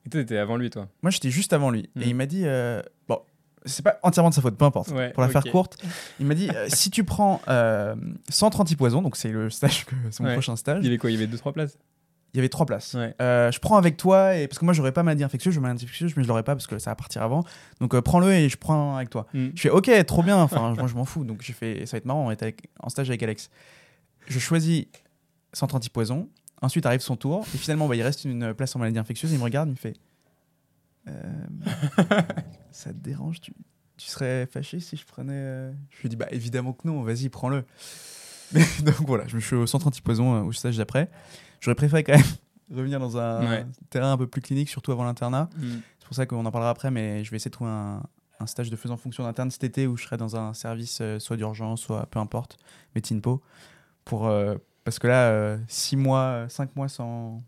Et toi, t'étais avant lui, toi? Moi, j'étais juste avant lui. Et mm. il m'a dit euh, Bon, c'est pas entièrement de sa faute, peu importe. pour la faire courte, il m'a dit (laughs) si tu prends centre antipoison, donc c'est le stage, c'est mon prochain stage. Il y avait quoi? Il y avait 2-3 places? Il y avait trois places. Euh, je prends avec toi, et, parce que moi, j'aurais pas maladie infectieuse, je maladie infectieuse, mais je l'aurais pas parce que ça va partir avant. Donc, euh, prends-le et je prends avec toi. Mm. Je fais, ok, trop bien, enfin, (laughs) moi, je m'en fous. Donc, j'ai fait, ça va être marrant, on est en stage avec Alex. Je choisis centre antipoison. Ensuite, arrive son tour. Et finalement, bah, il reste une place en maladie infectieuse. Il me regarde, il me fait euh, Ça te dérange? Tu, tu, serais fâché si je prenais. Je lui dis Bah, évidemment que non, vas-y, prends-le. (laughs) donc, voilà, je me suis au centre antipoison au stage d'après. J'aurais préféré quand même (laughs) revenir dans un terrain un peu plus clinique, surtout avant l'internat. Mm. C'est pour ça qu'on en parlera après, mais je vais essayer de trouver un, stage de faisant fonction d'interne cet été où je serai dans un service euh, soit d'urgence, soit peu importe, médecine po. Pour, euh, parce que là, 6 euh, mois, 5 mois sans,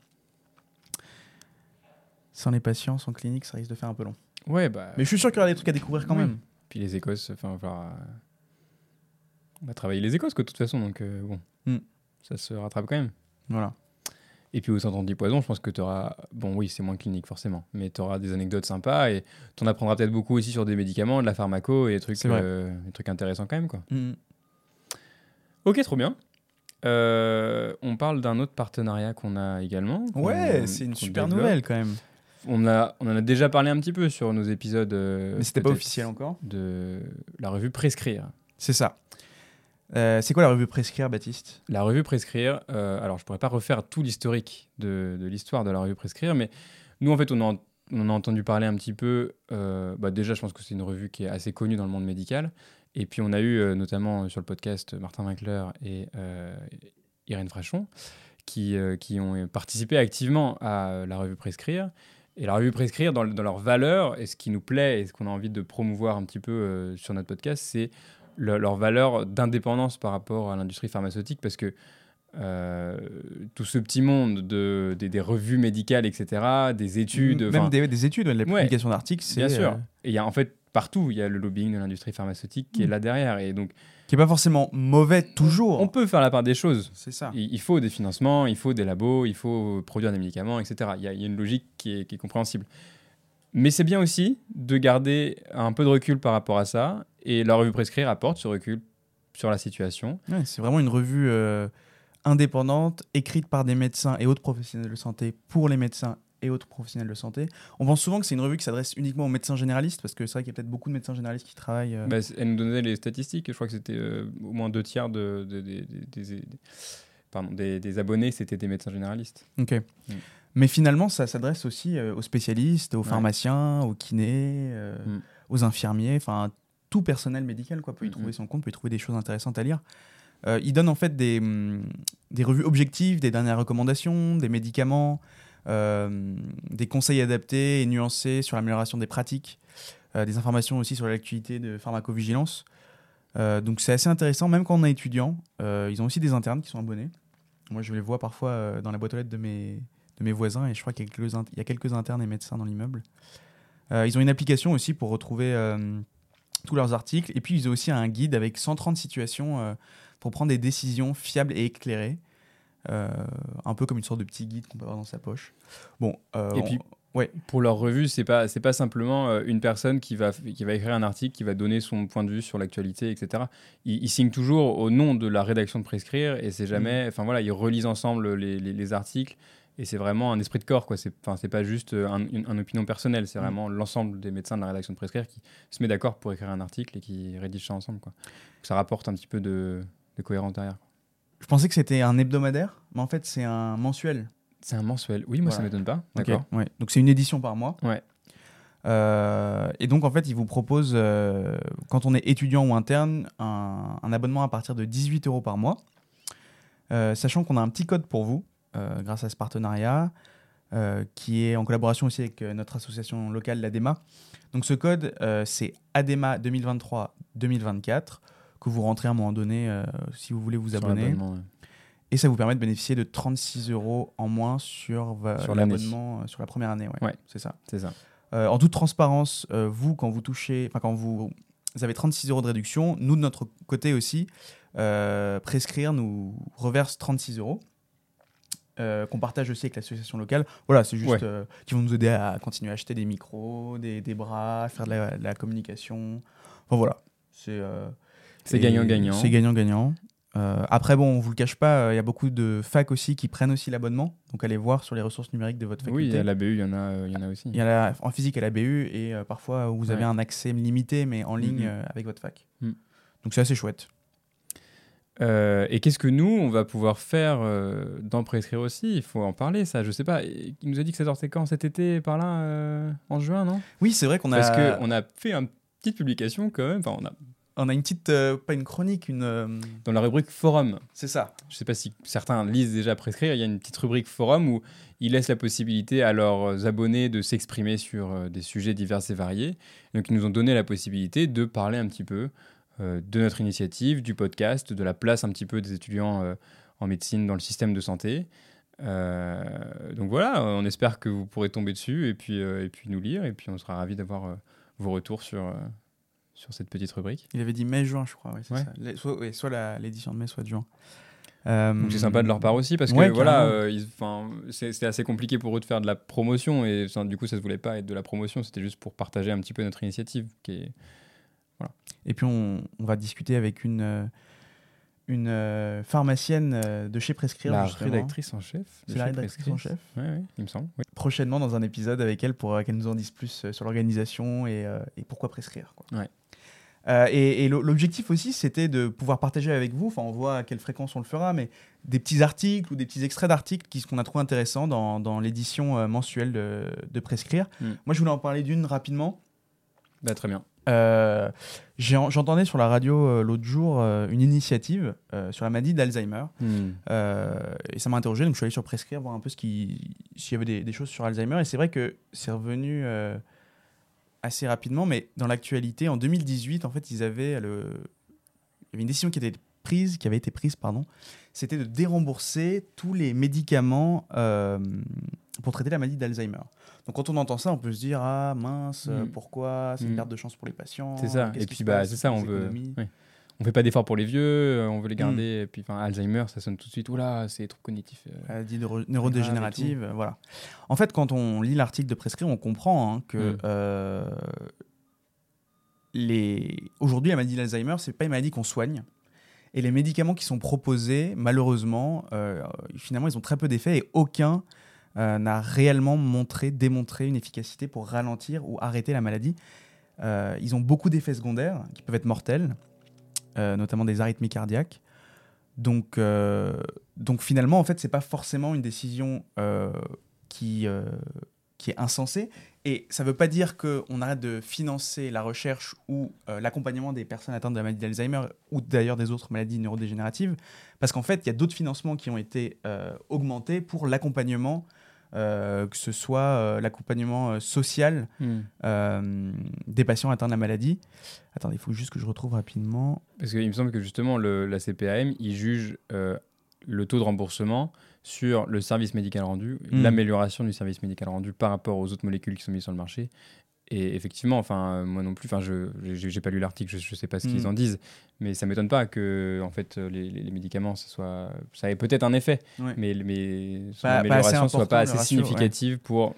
sans les patients, sans clinique, ça risque de faire un peu long. Ouais, bah... Mais je suis sûr qu'il y aura des trucs à découvrir quand même. Puis les Écosses, enfin, on va travailler les Écosses, quoi, de toute façon, donc bon, mm. ça se rattrape quand même. Voilà. Et puis au centre anti-poison, je pense que tu auras. Bon, oui, c'est moins clinique forcément, mais tu auras des anecdotes sympas et tu en apprendras peut-être beaucoup aussi sur des médicaments, de la pharmaco et des trucs, euh, des trucs intéressants quand même. Quoi. Mm. Ok, trop bien. Euh, on parle d'un autre partenariat qu'on a également. Ouais, c'est une super nouvelle quand même. On, a, on en a déjà parlé un petit peu sur nos épisodes. Euh, mais c'était pas officiel encore. De la revue Prescrire. C'est ça. Euh, c'est quoi la revue Prescrire, Baptiste? La revue Prescrire, euh, alors je pourrais pas refaire tout l'historique de, l'histoire de la revue Prescrire, mais nous en fait on, en a entendu parler un petit peu. Euh, bah, déjà, je pense que c'est une revue qui est assez connue dans le monde médical. Et puis on a eu notamment sur le podcast Martin Winkler et Irène Frachon qui, ont participé activement à la revue Prescrire. Et la revue Prescrire, dans, dans leurs valeurs, et ce qui nous plaît et ce qu'on a envie de promouvoir un petit peu sur notre podcast, c'est leur valeur d'indépendance par rapport à l'industrie pharmaceutique parce que euh, tout ce petit monde de, des, des revues médicales, etc., des études. Même des, des études, ouais, de la Ouais. publication d'articles, c'est Bien sûr. euh, Et il y a en fait partout, il y a le lobbying de l'industrie pharmaceutique qui est là derrière. Et donc, qui est pas forcément mauvais toujours. on peut faire la part des choses. C'est ça. Il, il faut des financements, il faut des labos, il faut produire des médicaments, etc. Il y a, il y a une logique qui est, qui est compréhensible. Mais c'est bien aussi de garder un peu de recul par rapport à ça. Et la revue Prescrire apporte ce recul sur la situation. Ouais, c'est vraiment une revue euh, indépendante, écrite par des médecins et autres professionnels de santé pour les médecins et autres professionnels de santé. On pense souvent que c'est une revue qui s'adresse uniquement aux médecins généralistes, parce que c'est vrai qu'il y a peut-être beaucoup de médecins généralistes qui travaillent. euh, Bah, elle nous donnait les statistiques. Je crois que c'était euh, au moins deux tiers de, de- de- de- des- des- pardon, des, des abonnés, c'était des médecins généralistes. Ok. Mm. Mais finalement, ça s'adresse aussi euh, aux spécialistes, aux Ouais. pharmaciens, aux kinés, euh, Mm. aux infirmiers, enfin tout personnel médical quoi, peut y Mm, trouver mm. son compte, peut y trouver des choses intéressantes à lire. Euh, il donne en fait des, des revues objectives, des dernières recommandations, des médicaments, euh, des conseils adaptés et nuancés sur l'amélioration des pratiques, des informations aussi sur l'actualité de pharmacovigilance. Donc c'est assez intéressant, même quand on est étudiant. Ils ont aussi des internes qui sont abonnés. Moi, je les vois parfois dans la boîte aux lettres de mes, de mes voisins et je crois qu'il y a quelques, int- il y a quelques internes et médecins dans l'immeuble. Euh, ils ont une application aussi pour retrouver euh, tous leurs articles. Et puis, ils ont aussi un guide avec 130 situations euh, pour prendre des décisions fiables et éclairées. Un peu comme une sorte de petit guide qu'on peut avoir dans sa poche. Bon, Et on- puis, ouais. Pour leur revue, c'est pas c'est pas simplement euh, une personne qui va qui va écrire un article, qui va donner son point de vue sur l'actualité, etc. Ils, ils signent toujours au nom de la rédaction de prescrire et c'est jamais, enfin voilà, ils relisent ensemble les, les- les articles et c'est vraiment un esprit de corps quoi. C'est enfin c'est pas juste euh, un, une, un opinion personnelle, c'est Mm. vraiment l'ensemble des médecins de la rédaction de prescrire qui se met d'accord pour écrire un article et qui rédige ça ensemble quoi. Donc, ça rapporte un petit peu de, de cohérence derrière. quoi. je pensais que c'était un hebdomadaire, mais en fait, c'est un mensuel. C'est un mensuel. Oui, moi ça Voilà. m'étonne pas. D'accord. ouais. Donc c'est une édition par mois. Ouais. Euh, et donc en fait, il vous propose, euh, quand on est étudiant ou interne, un, un abonnement à partir de 18 euros par mois, Euh, sachant qu'on a un petit code pour vous grâce à ce partenariat, euh, qui est en collaboration aussi avec euh, notre association locale, l'ADEMA. Donc ce code, euh, c'est ADEMA 2023-2024, que vous rentrez à un moment donné euh, si vous voulez vous abonner. Et ça vous permet de bénéficier de 36 euros en moins sur, Sur l'abonnement euh, sur la première année. Ouais, Ouais. c'est ça. C'est ça. Euh, en toute transparence, euh, vous, quand vous touchez, enfin quand vous, vous avez 36 euros de réduction, nous de notre côté aussi, euh, prescrire nous reverse 36 euros. Euh, qu'on partage aussi avec l'association locale. Voilà, c'est juste Ouais. euh, qui vont nous aider à continuer à acheter des micros, des, des bras, faire de la, de la communication. Enfin voilà, c'est euh, C'est gagnant-gagnant. C'est gagnant-gagnant. Après, bon, on vous le cache pas, il y a beaucoup de facs aussi qui prennent aussi l'abonnement. Donc allez voir sur les ressources numériques de votre faculté. Oui, à l'ABU, il y en a, il y en a aussi. Il y en physique à la BU et parfois vous avez un accès limité mais en ligne Mhm. euh, avec votre fac. Mm. Donc c'est assez chouette. Euh, et qu'est-ce que nous, on va pouvoir faire euh, dans Prescrire aussi? Il faut en parler, ça. Je sais pas. Il nous a dit que ça sortait quand? Cet été, par là, euh, en juin, non? Oui, c'est vrai qu'on a, Parce qu'on a fait une petite publication quand même. Enfin, on a, on a une petite, pas une chronique, une. dans la rubrique forum. c'est ça. Je sais pas si certains lisent déjà Prescrire. Il y a une petite rubrique forum où ils laissent la possibilité à leurs abonnés de s'exprimer sur des sujets divers et variés. Donc, ils nous ont donné la possibilité de parler un petit peu de notre initiative, du podcast, de la place un petit peu des étudiants euh, en médecine dans le système de santé. Euh, donc voilà, on espère que vous pourrez tomber dessus et puis, euh, et puis nous lire. Et puis on sera ravis d'avoir euh, vos retours sur, euh, sur cette petite rubrique. Il avait dit mai-juin, je crois. Ouais. ça. Les- soit ouais, soit la- l'édition de mai, soit de juin. Euh, c'est sympa de leur part aussi parce que ouais, voilà, euh, c'est assez compliqué pour eux de faire de la promotion et du coup ça se voulait pas être de la promotion, c'était juste pour partager un petit peu notre initiative qui est Et puis on, on va discuter avec une, euh, une euh, pharmacienne euh, de chez Prescrire. la justement. rédactrice en chef. C'est la rédactrice Prescrire. en chef. Il me semble. oui. Prochainement dans un épisode avec elle pour qu'elle nous en dise plus sur l'organisation et, et pourquoi prescrire. Quoi. Ouais. Euh, et et l'o- l'objectif aussi, c'était de pouvoir partager avec vous, enfin on voit à quelle fréquence on le fera, mais des petits articles ou des petits extraits d'articles qu'on a trouvé intéressants dans, dans l'édition mensuelle de, de Prescrire. Mm. Moi je voulais en parler d'une rapidement. Bah, très bien. Euh, J'entendais sur la radio euh, l'autre jour euh, une initiative euh, sur la maladie d'Alzheimer. Hmm. Et ça m'a interrogé, donc je suis allé sur Prescrire voir un peu s'il y avait des, des choses sur Alzheimer. Et c'est vrai que c'est revenu assez rapidement, mais dans l'actualité, en 2018, en fait, ils avaient le... il y avait une décision qui était prise, qui avait été prise, pardon, c'était de dérembourser tous les médicaments pour traiter la maladie d'Alzheimer. Donc quand on entend ça, on peut se dire ah mince, Mm. pourquoi C'est une Mm. perte de chance pour les patients. C'est ça. Et puis, bah, c'est ça, on veut. ouais. On fait pas d'efforts pour les vieux, euh, on veut les garder. Mm. Et puis, Alzheimer, ça sonne tout de suite. Oula, c'est trop cognitif. euh. maladie neuro- neurodégénérative, euh, voilà. En fait, quand on lit l'article de Prescrit, on comprend hein, que Mm. euh, les... aujourd'hui, la maladie d'Alzheimer, c'est pas une maladie qu'on soigne. Et les médicaments qui sont proposés, malheureusement, euh, finalement, ils ont très peu d'effet et aucun euh, n'a réellement montré, démontré une efficacité pour ralentir ou arrêter la maladie. Euh, ils ont beaucoup d'effets secondaires qui peuvent être mortels, euh, notamment des arythmies cardiaques. Donc, donc finalement, en fait, c'est pas forcément une décision qui, qui est insensée. Et ça ne veut pas dire qu'on arrête de financer la recherche ou l'accompagnement des personnes atteintes de la maladie d'Alzheimer ou d'ailleurs des autres maladies neurodégénératives, parce qu'en fait, il y a d'autres financements qui ont été augmentés pour l'accompagnement, que ce soit euh, l'accompagnement euh, social euh, des patients atteints de la maladie. Attendez, il faut juste que je retrouve rapidement. Parce qu'il me semble que justement, le, la CPAM, il juge euh, le taux de remboursement sur le service médical rendu, Mm. l'amélioration du service médical rendu par rapport aux autres molécules qui sont mises sur le marché. Et effectivement, enfin, euh, moi non plus, enfin, je j'ai pas lu l'article, je, je sais pas ce qu'ils Mm. en disent, mais ça m'étonne pas que, en fait, les, les- les médicaments, ça soit, ça ait peut-être un effet, Ouais. mais, mais son Pas- amélioration soit important, pas assez ratio, ouais. significative pour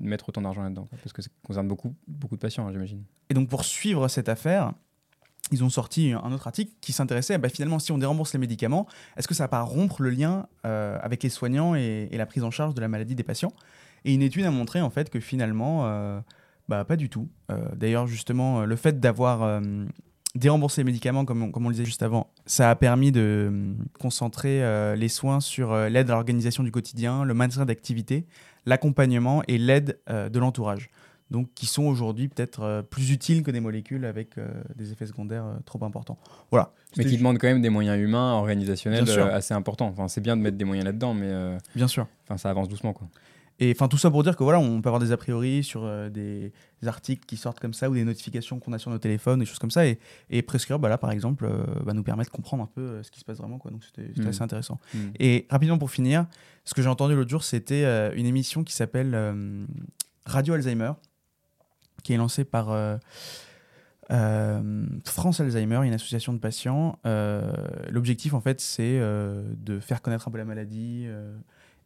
mettre autant d'argent là-dedans, parce que ça concerne beaucoup, beaucoup de patients, hein, j'imagine. Et donc, pour suivre cette affaire, ils ont sorti un autre article qui s'intéressait à bah, finalement, si on dérembourse les médicaments, est-ce que ça va pas rompre le lien euh, avec les soignants et, et la prise en charge de la maladie des patients? Et une étude a montré en fait que finalement, euh, bah, pas du tout. Euh, D'ailleurs, justement, euh, le fait d'avoir euh, déremboursé les médicaments, comme on, comme on le disait juste avant, ça a permis de euh, concentrer euh, les soins sur euh, l'aide à l'organisation du quotidien, le maintien d'activité, l'accompagnement et l'aide euh, de l'entourage donc qui sont aujourd'hui peut-être euh, plus utiles que des molécules avec euh, des effets secondaires euh, trop importants. Voilà. Mais qui demandent quand même des moyens humains, organisationnels euh, assez importants. Enfin, c'est bien de mettre des moyens là-dedans, mais euh, Bien sûr. enfin, ça avance doucement, quoi. Et enfin tout ça pour dire que voilà, on peut avoir des a priori sur euh, des, articles qui sortent comme ça ou des notifications qu'on a sur nos téléphones, des choses comme ça. Et, et Prescrire, bah là par exemple, euh, va nous permettre de comprendre un peu euh, ce qui se passe vraiment. Quoi. Donc c'était Mhm. assez intéressant. Mm. Et rapidement pour finir, ce que j'ai entendu l'autre jour, c'était euh, une émission qui s'appelle Radio Alzheimer, qui est lancée par euh, France Alzheimer, une association de patients. Euh, L'objectif, en fait, c'est euh, de faire connaître un peu la maladie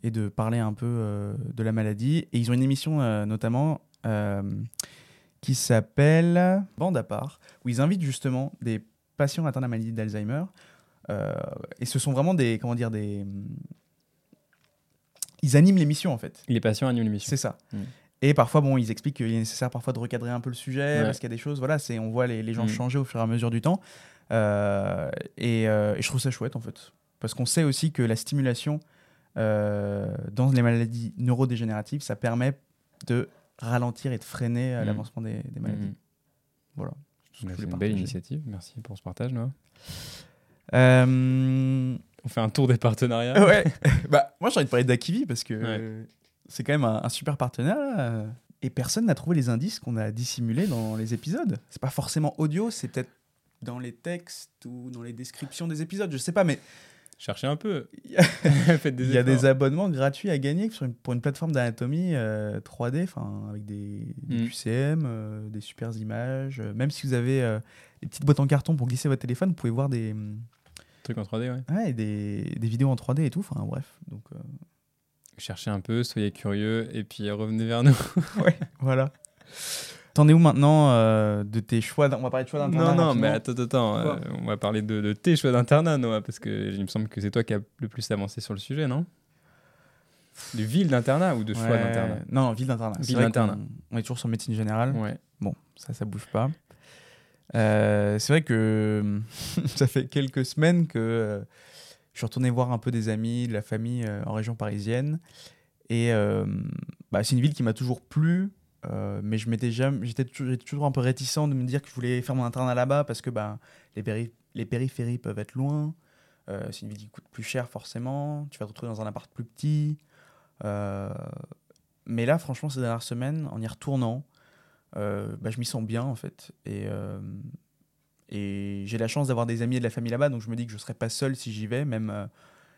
et de parler un peu euh, de la maladie. Et ils ont une émission, euh, notamment, euh, qui s'appelle Bande à part, où ils invitent justement des patients atteints de la maladie d'Alzheimer. Et ce sont vraiment des, comment dire, des... Ils animent l'émission, en fait. Les patients animent l'émission. C'est ça. Mm. Et parfois, bon, ils expliquent qu'il est nécessaire parfois de recadrer un peu le sujet, Ouais. parce qu'il y a des choses, voilà, c'est, on voit les, les gens Mm. changer au fur et à mesure du temps. Euh, et, euh, et je trouve ça chouette, en fait. Parce qu'on sait aussi que la stimulation dans les maladies neurodégénératives, ça permet de ralentir et de freiner euh, Mm. l'avancement des, des maladies. Mhm. Voilà. C'est voulais une belle initiative. Merci pour ce partage, Noah. Euh, On fait un tour des partenariats. ouais. (laughs) (laughs) bah, moi, j'ai envie de parler d'Akivi parce que Ouais. euh, c'est quand même un, un super partenaire. là. Et personne n'a trouvé les indices qu'on a dissimulés dans les épisodes. C'est pas forcément audio, c'est peut-être dans les textes ou dans les descriptions des épisodes, je sais pas, mais Cherchez un peu. il y a, Faites des il y a des efforts. abonnements gratuits à gagner sur une- pour une plateforme d'anatomie euh, 3D, enfin avec des, des Mm. QCM, euh, des super images. euh, même si vous avez euh, des petites boîtes en carton pour glisser votre téléphone, vous pouvez voir des, Truc en 3D, ouais. ouais, des, des vidéos en 3D et tout. Enfin bref, donc euh, Cherchez un peu, soyez curieux et puis euh, revenez vers nous. (laughs) ouais, voilà. (laughs) T'en es où maintenant euh, de tes choix On va parler de choix d'internat. Non, non, mais attends, attends. Euh, on va parler de, de tes choix d'internat, Noah, parce que il me semble que c'est toi qui as le plus avancé sur le sujet, non? De ville d'internat ou de choix Ouais, d'internat? Non, ville d'internat. Ville d'internat. On est toujours sur médecine générale. Ouais. Bon, ça, ça bouge pas. Euh, c'est vrai que (laughs) ça fait quelques semaines que je suis retourné voir un peu des amis, de la famille en région parisienne. Et bah, c'est une ville qui m'a toujours plu, euh, mais je m'étais jamais, j'étais toujours, un peu réticent de me dire que je voulais faire mon internat là-bas parce que bah, les, péri- les périphéries peuvent être loin. Euh, c'est une ville qui coûte plus cher forcément. Tu vas te retrouver dans un appart plus petit. Euh, mais là, franchement, ces dernières semaines, en y retournant, bah, je m'y sens bien en fait. Et, Et j'ai la chance d'avoir des amis et de la famille là-bas, donc je me dis que je ne serais pas seul si j'y vais, même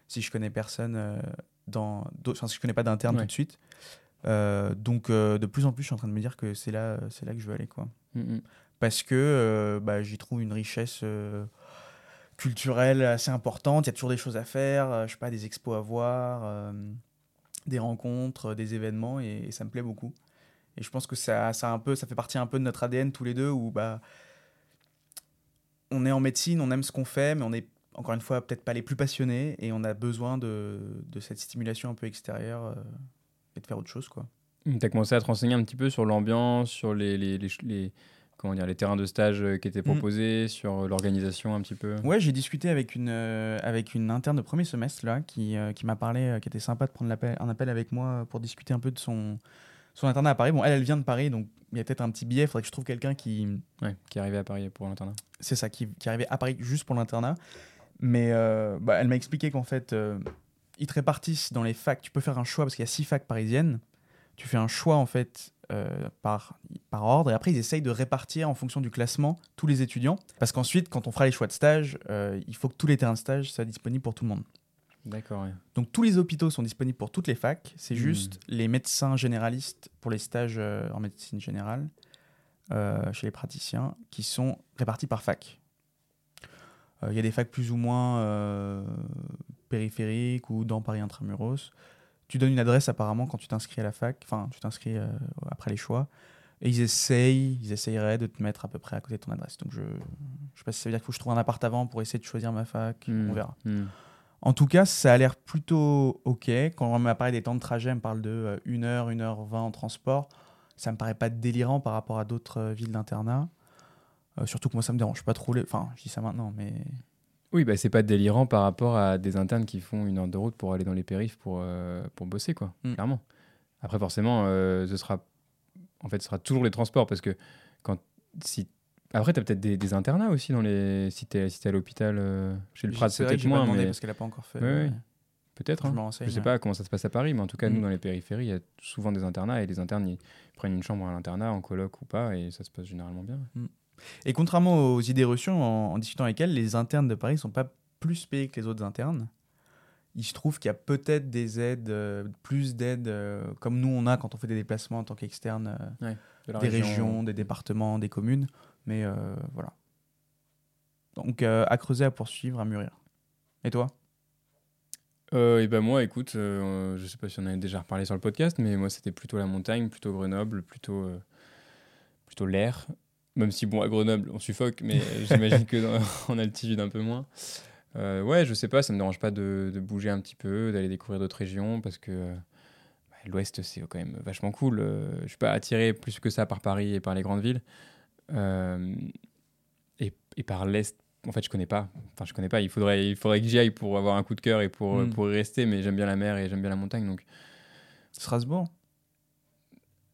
si je connais personne dans. Enfin, si je connais pas d'interne Ouais. tout de suite. Euh, donc euh, de plus en plus, je suis en train de me dire que c'est là, c'est là que je veux aller, quoi. Mm, mm. Parce que euh, bah, j'y trouve une richesse euh, culturelle assez importante. Il y a toujours des choses à faire, euh, je sais pas, des expos à voir, euh, des rencontres, euh, des événements, et, et ça me plaît beaucoup. Et je pense que ça, ça, a un peu, ça fait partie un peu de notre ADN tous les deux, où bah, on est en médecine, on aime ce qu'on fait, mais on est encore une fois peut-être pas les plus passionnés, et on a besoin de, de cette stimulation un peu extérieure euh, et de faire autre chose, quoi. Tu as commencé à te renseigner un petit peu sur l'ambiance, sur les, les, les, les- comment dire, les terrains de stage euh, qui étaient proposés, sur euh, l'organisation un petit peu. Ouais, j'ai discuté avec une, euh, avec une interne de premier semestre là, qui, euh, qui m'a parlé, euh, qui était sympa de prendre l'appel- un appel avec moi pour discuter un peu de son, son internat à Paris. Bon, elle, elle vient de Paris, donc il y a peut-être un petit biais. Il faudrait que je trouve quelqu'un qui, Ouais, qui est arrivé à Paris pour l'internat. c'est ça, qui, qui arrivait à Paris juste pour l'internat. Mais bah, elle m'a expliqué qu'en fait, ils te répartissent dans les facs. Tu peux faire un choix parce qu'il y a six facs parisiennes. Tu fais un choix en fait euh, par, par ordre et après ils essayent de répartir en fonction du classement tous les étudiants. Parce qu'ensuite, quand on fera les choix de stage, euh, il faut que tous les terrains de stage soient disponibles pour tout le monde. D'accord, ouais. Donc tous les hôpitaux sont disponibles pour toutes les facs. C'est Hmm. juste les médecins généralistes pour les stages euh, en médecine générale chez les praticiens qui sont répartis par fac. Il y a des facs plus ou moins euh, périphériques ou dans Paris intramuros. Tu donnes une adresse apparemment quand tu t'inscris à la fac, enfin tu t'inscris euh, après les choix, et ils essayent, ils essayeraient de te mettre à peu près à côté de ton adresse. Donc je, je sais pas si ça veut dire qu'il faut que je trouve un appart avant pour essayer de choisir ma fac, Hmm. on verra. Hmm. En tout cas, ça a l'air plutôt OK. Quand on m'apparaît des temps de trajet, on me parle de 1 heure, 1 heure 20 en transport. Ça me paraît pas délirant par rapport à d'autres euh, villes d'internat. Euh, surtout que moi, ça me dérange pas trop. Les... Enfin, je dis ça maintenant, mais. Oui, bah, c'est pas délirant par rapport à des internes qui font une heure de route pour aller dans les périphes pour, euh, pour bosser, quoi, Mm. clairement. Après, forcément, euh, ce sera en fait, ce sera toujours les transports parce que quand si après, tu as peut-être des, des internats aussi dans les si tu es, si à l'hôpital euh, chez le Prat, c'est peut-être moins, demandé mais parce qu'elle a pas encore fait. Ouais, ouais. mais peut-être. je hein. Je sais ouais. pas comment ça se passe à Paris, mais en tout cas, nous, Mm. dans les périphéries, il y a souvent des internats et les internes, ils prennent une chambre à l'internat, en coloc ou pas, et ça se passe généralement bien. Et contrairement aux idées reçues, en, en discutant avec elle, les internes de Paris sont pas plus payés que les autres internes. Il se trouve qu'il y a peut-être des aides, euh, plus d'aides, euh, comme nous on a quand on fait des déplacements en tant qu'externe. euh, De des région. régions, des départements, des communes. Mais euh, voilà. Donc euh, à creuser, à poursuivre, à mûrir. Et toi? Euh, et ben moi, écoute, euh, je sais pas si on avait déjà reparlé sur le podcast, mais moi c'était plutôt la montagne, plutôt Grenoble, plutôt, euh, plutôt l'air. Même si bon, à Grenoble on suffoque, mais j'imagine que dans- (laughs) en altitude un peu moins. Euh, ouais, je sais pas, ça me dérange pas de, de bouger un petit peu, d'aller découvrir d'autres régions, parce que euh, bah, l'Ouest c'est quand même vachement cool. Euh, je suis pas attiré plus que ça par Paris et par les grandes villes. Euh, et, et par l'Est, en fait, je connais pas. Enfin, je connais pas. Il faudrait, il faudrait que j'y aille pour avoir un coup de cœur et pour, Mm. pour y rester. Mais j'aime bien la mer et j'aime bien la montagne. Donc, Strasbourg?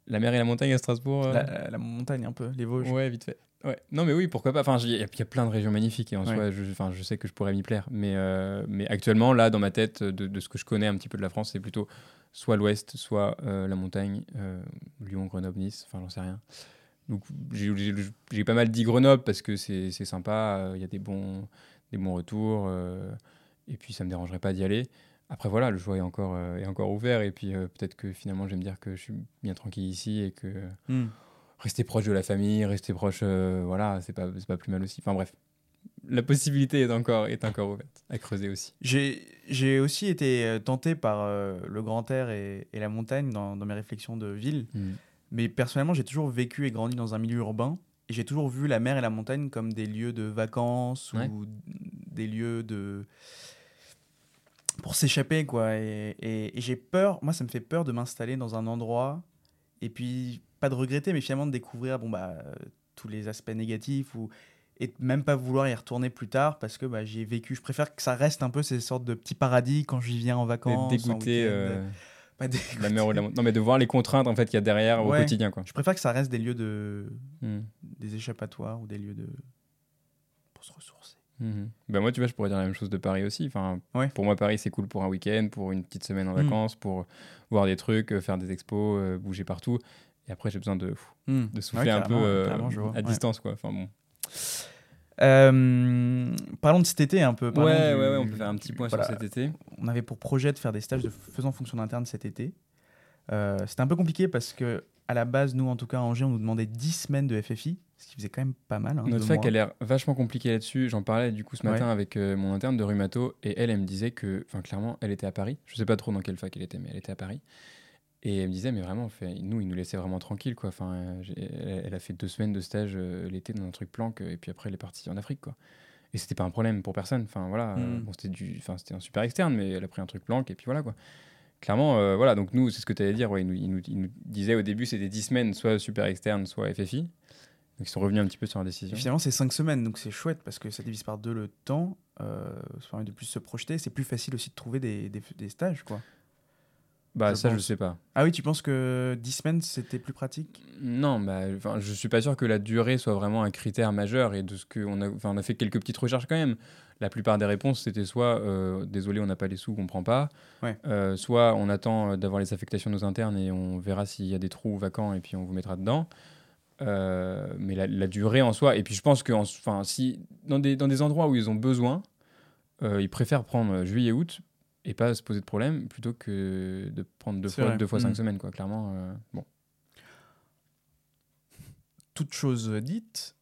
La mer et la montagne à Strasbourg. euh, la, la montagne un peu, les Vosges. Ouais, vite fait. Ouais. Non, mais oui, pourquoi pas. Enfin, il y, a- il y a plein de régions magnifiques et en Ouais. soi, je, enfin, je sais que je pourrais m'y plaire. Mais, euh, mais actuellement, là, dans ma tête, de, de ce que je connais un petit peu de la France, c'est plutôt soit l'Ouest, soit euh, la montagne, euh, Lyon, Grenoble, Nice. Enfin, j'en sais rien. Donc, j'ai- pas mal dit Grenoble parce que c'est c'est sympa. euh, Il y a des bons, des bons retours. euh, et puis, ça me dérangerait pas d'y aller. Après, voilà, le choix est encore, euh, est encore ouvert. Et puis, euh, peut-être que finalement, je vais me dire que je suis bien tranquille ici et que Hmm. rester proche de la famille, rester proche, euh, voilà, c'est pas, pas plus mal aussi. Enfin bref, la possibilité est encore, est encore ouverte, à creuser aussi. J'ai aussi été tenté par le grand air et, et la montagne dans, dans mes réflexions de ville. Mais personnellement, j'ai toujours vécu et grandi dans un milieu urbain. Et j'ai toujours vu la mer et la montagne comme des lieux de vacances Ouais. ou des lieux de. Pour s'échapper, quoi. Et, et- et j'ai peur, moi, ça me fait peur de m'installer dans un endroit et puis, pas de regretter, mais finalement de découvrir bon, bah, euh, tous les aspects négatifs ou. Et même pas vouloir y retourner plus tard parce que bah, j'y ai vécu. Je préfère que ça reste un peu ces sortes de petits paradis quand j'y viens en vacances. Dégoûté euh, Pas de dégoûté. la ou. Non, mais de voir les contraintes en fait qu'il y a derrière Ouais. au quotidien, quoi. Je préfère que ça reste des lieux de, Mm. des échappatoires ou des lieux de pour se ressourcer. Mhm. Ben moi, tu vois, je pourrais dire la même chose de Paris aussi. Enfin, Ouais. Pour moi, Paris, c'est cool pour un week-end, pour une petite semaine en Mm. vacances, pour voir des trucs, euh, faire des expos, euh, bouger partout. Et après, j'ai besoin de, de souffler un peu euh, vois. à Ouais. distance, quoi. Enfin bon. Euh, parlons de cet été un peu. Ouais, du- ouais, on peut faire un petit point voilà. sur cet été. On avait pour projet de faire des stages de faisant fonction interne cet été. C'était un peu compliqué parce que à la base, nous en tout cas à Angers, on nous demandait 10 semaines de FFI, ce qui faisait quand même pas mal. hein, Notre fac mois. a l'air vachement compliquée là-dessus. J'en parlais du coup ce matin avec euh, mon interne de rhumato et elle, elle me disait que, enfin clairement, elle était à Paris. Je sais pas trop dans quelle fac elle était, mais elle était à Paris. Et elle me disait, mais vraiment, fait, nous, ils nous laissaient vraiment tranquille, quoi. Enfin, euh, elle, elle a fait deux semaines de stage euh, l'été dans un truc planque, et puis après, elle est partie en Afrique, quoi. Et c'était pas un problème pour personne. Enfin, voilà. euh, Mm. bon, c'était du, enfin, c'était un super externe, mais elle a pris un truc planque, et puis voilà, quoi. Clairement, euh, voilà. Donc, nous, c'est ce que tu allais dire. Ils, nous, disaient au début, c'était 10 semaines, soit super externe, soit FFI. Donc, ils sont revenus un petit peu sur la décision. finalement, c'est 5 semaines, donc c'est chouette parce que ça divise par deux le temps. Euh, ça permet de plus se projeter. C'est plus facile aussi de trouver des, des- des stages, quoi. Bah, je ça, je sais pas. Ah oui, tu penses que 10 semaines, c'était plus pratique? Non, bah, enfin, je suis pas sûr que la durée soit vraiment un critère majeur et de ce que on a, on a fait quelques petites recherches quand même. La plupart des réponses c'était soit euh, désolé on n'a pas les sous, on prend pas, Ouais. Euh, soit on attend euh, d'avoir les affectations de nos internes et on verra s'il y a des trous vacants et puis on vous mettra dedans. Euh, mais la, la durée en soi, et puis je pense que, en- enfin, si dans des dans des endroits où ils ont besoin, ils préfèrent prendre juillet-août et pas se poser de problème plutôt que de prendre deux fois vrai. deux fois cinq Mm. semaines quoi. Clairement, euh, bon. toute chose dite,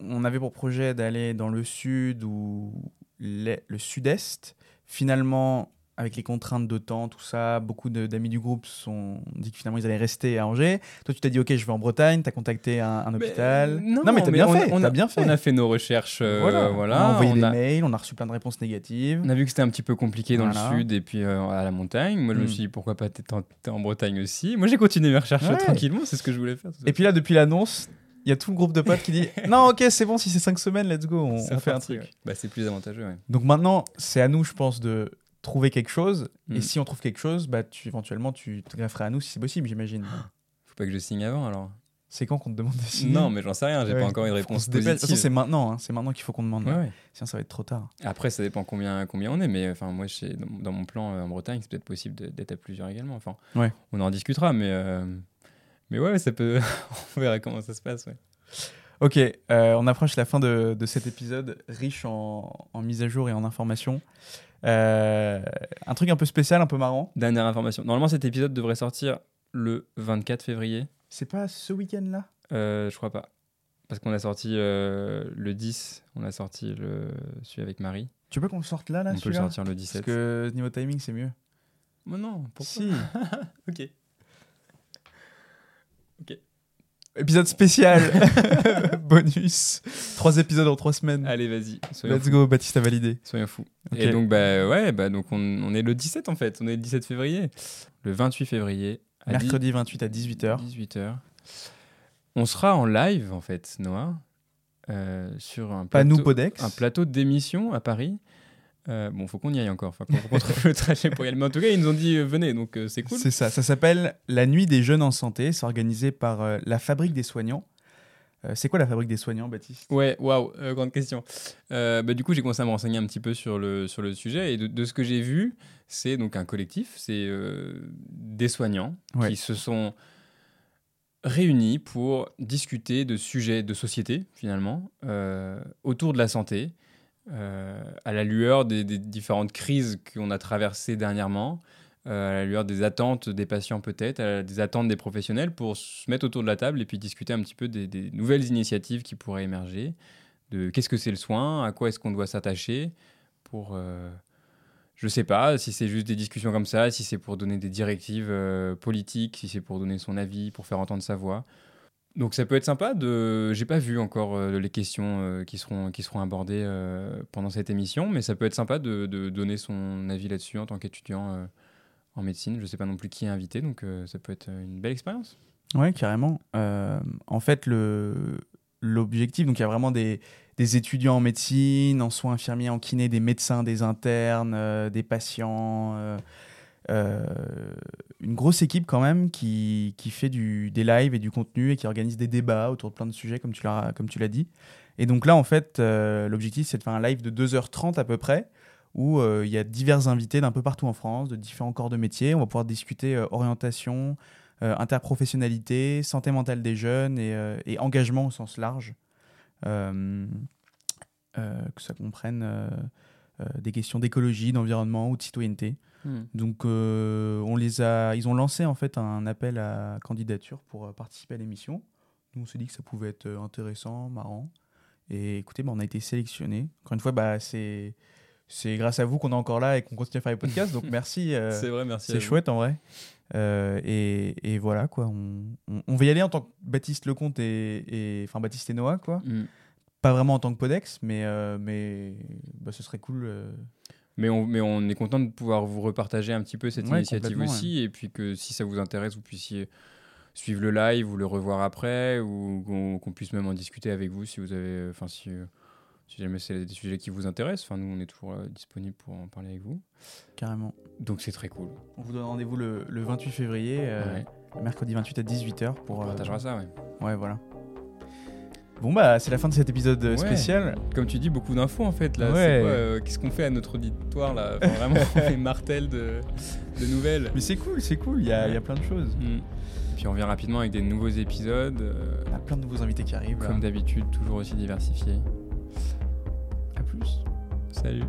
on avait pour projet d'aller dans le sud ou le sud-est. Finalement, avec les contraintes de temps, tout ça, beaucoup d'amis du groupe sont dit que finalement ils allaient rester à Angers. Toi, tu t'es dit, ok, je vais en Bretagne, tu as contacté un, un hôpital. Mais, non, mais t'as bien on a- fait. on bien fait. On a fait nos recherches. euh, voilà. On a envoyé on, des a, mails, on a reçu plein de réponses négatives. on a vu que c'était un petit peu compliqué dans le sud et puis euh, à la montagne. Moi, je me Mm. suis dit pourquoi pas t'es en, Bretagne aussi. Moi, j'ai continué mes recherches Ouais. tranquillement. C'est ce que je voulais faire. Et puis là, depuis l'annonce, il y a tout le groupe de potes qui dit (laughs) Non, ok, c'est bon, si c'est 5 semaines, let's go, on, fait un truc. ouais. Bah, c'est plus avantageux. Ouais. Donc maintenant, c'est à nous, je pense, de trouver quelque chose. Mm. Et si on trouve quelque chose, bah, tu, éventuellement, tu te grefferais à nous si c'est possible, j'imagine. (gasps) Faut pas que je signe avant alors. C'est quand qu'on te demande de signer? Non, mais j'en sais rien. J'ai Ouais. pas encore une On réponse. De toute façon, c'est maintenant. hein. C'est maintenant qu'il faut qu'on demande. Ouais, ouais. Sinon, ça va être trop tard. Après, ça dépend combien, combien on est, mais enfin, moi, dans, dans mon plan euh, en Bretagne, c'est peut-être possible d'être à plusieurs également. Enfin, Ouais. on en discutera, mais, euh, mais ouais, ça peut. (laughs) on verra comment ça se passe. Ouais. Ok, euh, on approche la fin de, de cet épisode riche en, en mise à jour et en informations. Euh, un truc un peu spécial, un peu marrant. Dernière information. Normalement, cet épisode devrait sortir le 24 février. C'est pas ce week-end-là? Euh, je crois pas. Parce qu'on a sorti euh, le 10, on a sorti le, celui avec Marie. Tu veux qu'on le sorte là, là on peut le sortir le Parce 17. que niveau timing, c'est mieux. Mais non, pourquoi? Si. (laughs) Ok. Épisode spécial. (laughs) Bonus. Trois épisodes en trois semaines. Allez, vas-y. Let's fous. go, Baptiste a validé. Soyons fous. Ok. Et donc, bah ouais, bah, donc on, on est le 17 en fait. On est le 17 février. Le 28 février. à Mercredi 28 à 18h. 18h. On sera en live en fait, Noah. euh, sur un Pas plateau, nous, Podex. un plateau d'émission à Paris. Euh, bon, faut qu'on y aille encore. Enfin, qu'on qu'on trouve (laughs) le trajet pour y aller. Mais en tout cas, ils nous ont dit euh, venez, donc euh, c'est cool. C'est ça. Ça s'appelle La Nuit des Jeunes en Santé. C'est organisé par euh, la Fabrique des Soignants. Euh, c'est quoi la Fabrique des Soignants, Baptiste? Ouais, waouh, grande question. Bah, du coup, j'ai commencé à me renseigner un petit peu sur le, sur le sujet et de, de ce que j'ai vu, c'est donc un collectif, c'est des soignants Ouais. qui se sont réunis pour discuter de sujets de société, finalement, autour de la santé, à la lueur des, différentes crises qu'on a traversées dernièrement, euh, à la lueur des attentes des patients peut-être, des attentes des professionnels, pour se mettre autour de la table et puis discuter un petit peu des, des nouvelles initiatives qui pourraient émerger, de qu'est-ce que c'est le soin, à quoi est-ce qu'on doit s'attacher, pour... euh, je sais pas si c'est juste des discussions comme ça, si c'est pour donner des directives euh, politiques, si c'est pour donner son avis, pour faire entendre sa voix. Donc ça peut être sympa de. J'ai pas vu encore euh, les questions euh, qui seront abordées euh, pendant cette émission, mais ça peut être sympa de, donner son avis là-dessus en tant qu'étudiant en médecine. Je sais pas non plus qui est invité, donc ça peut être une belle expérience. Ouais, carrément. En fait, l'objectif, donc il y a vraiment des, des étudiants en médecine, en soins infirmiers, en kiné, des médecins, des internes, des patients. Euh, une grosse équipe quand même qui, qui fait du, des lives et du contenu et qui organise des débats autour de plein de sujets, comme tu l'as dit. Et donc là, en fait, euh, l'objectif, c'est de faire un live de 2h30 à peu près, où euh, il y a divers invités d'un peu partout en France, de différents corps de métier. On va pouvoir discuter orientation, interprofessionnalité, santé mentale des jeunes et, engagement au sens large. Que ça comprenne des questions d'écologie, d'environnement ou de citoyenneté. Hmm. Donc, on les a, ils ont lancé en fait un appel à candidature pour participer à l'émission. Nous, on s'est dit que ça pouvait être intéressant, marrant. Et écoutez, bah, on a été sélectionné. Encore une fois, bah, c'est c'est grâce à vous qu'on est encore là et qu'on continue à faire les podcasts. Donc (laughs) merci. c'est vrai, merci. C'est chouette en vrai. Euh, et, et, voilà, quoi. On, on, va y aller en tant que Baptiste Lecomte et, enfin Baptiste et Noah, quoi. Mm. Pas vraiment en tant que Podex, mais, euh, mais bah, ce serait cool. Euh. Mais on, mais on est content de pouvoir vous repartager un petit peu cette initiative aussi, et puis que si ça vous intéresse, vous puissiez suivre le live ou le revoir après, ou qu'on puisse même en discuter avec vous si vous avez, enfin si si jamais c'est des sujets qui vous intéressent. Enfin, nous, on est toujours euh, disponible pour en parler avec vous. Carrément. Donc, c'est très cool. On vous donne rendez-vous le, 28 février, euh, mercredi 28 à 18h. Pour, on partagera euh, ça, ouais. Ouais, voilà. Bon, bah, c'est la fin de cet épisode spécial. Comme tu dis, beaucoup d'infos en fait. là. Ouais. Qu'est-ce qu'on fait à notre auditoire là? Vraiment, on fait (laughs) martel de, de nouvelles. Mais c'est cool, c'est cool. Il y a, y a, plein de choses. Mm. Et puis on revient rapidement avec des nouveaux épisodes. On a plein de nouveaux invités qui arrivent. Comme d'habitude, toujours aussi diversifiés. plus. Salut.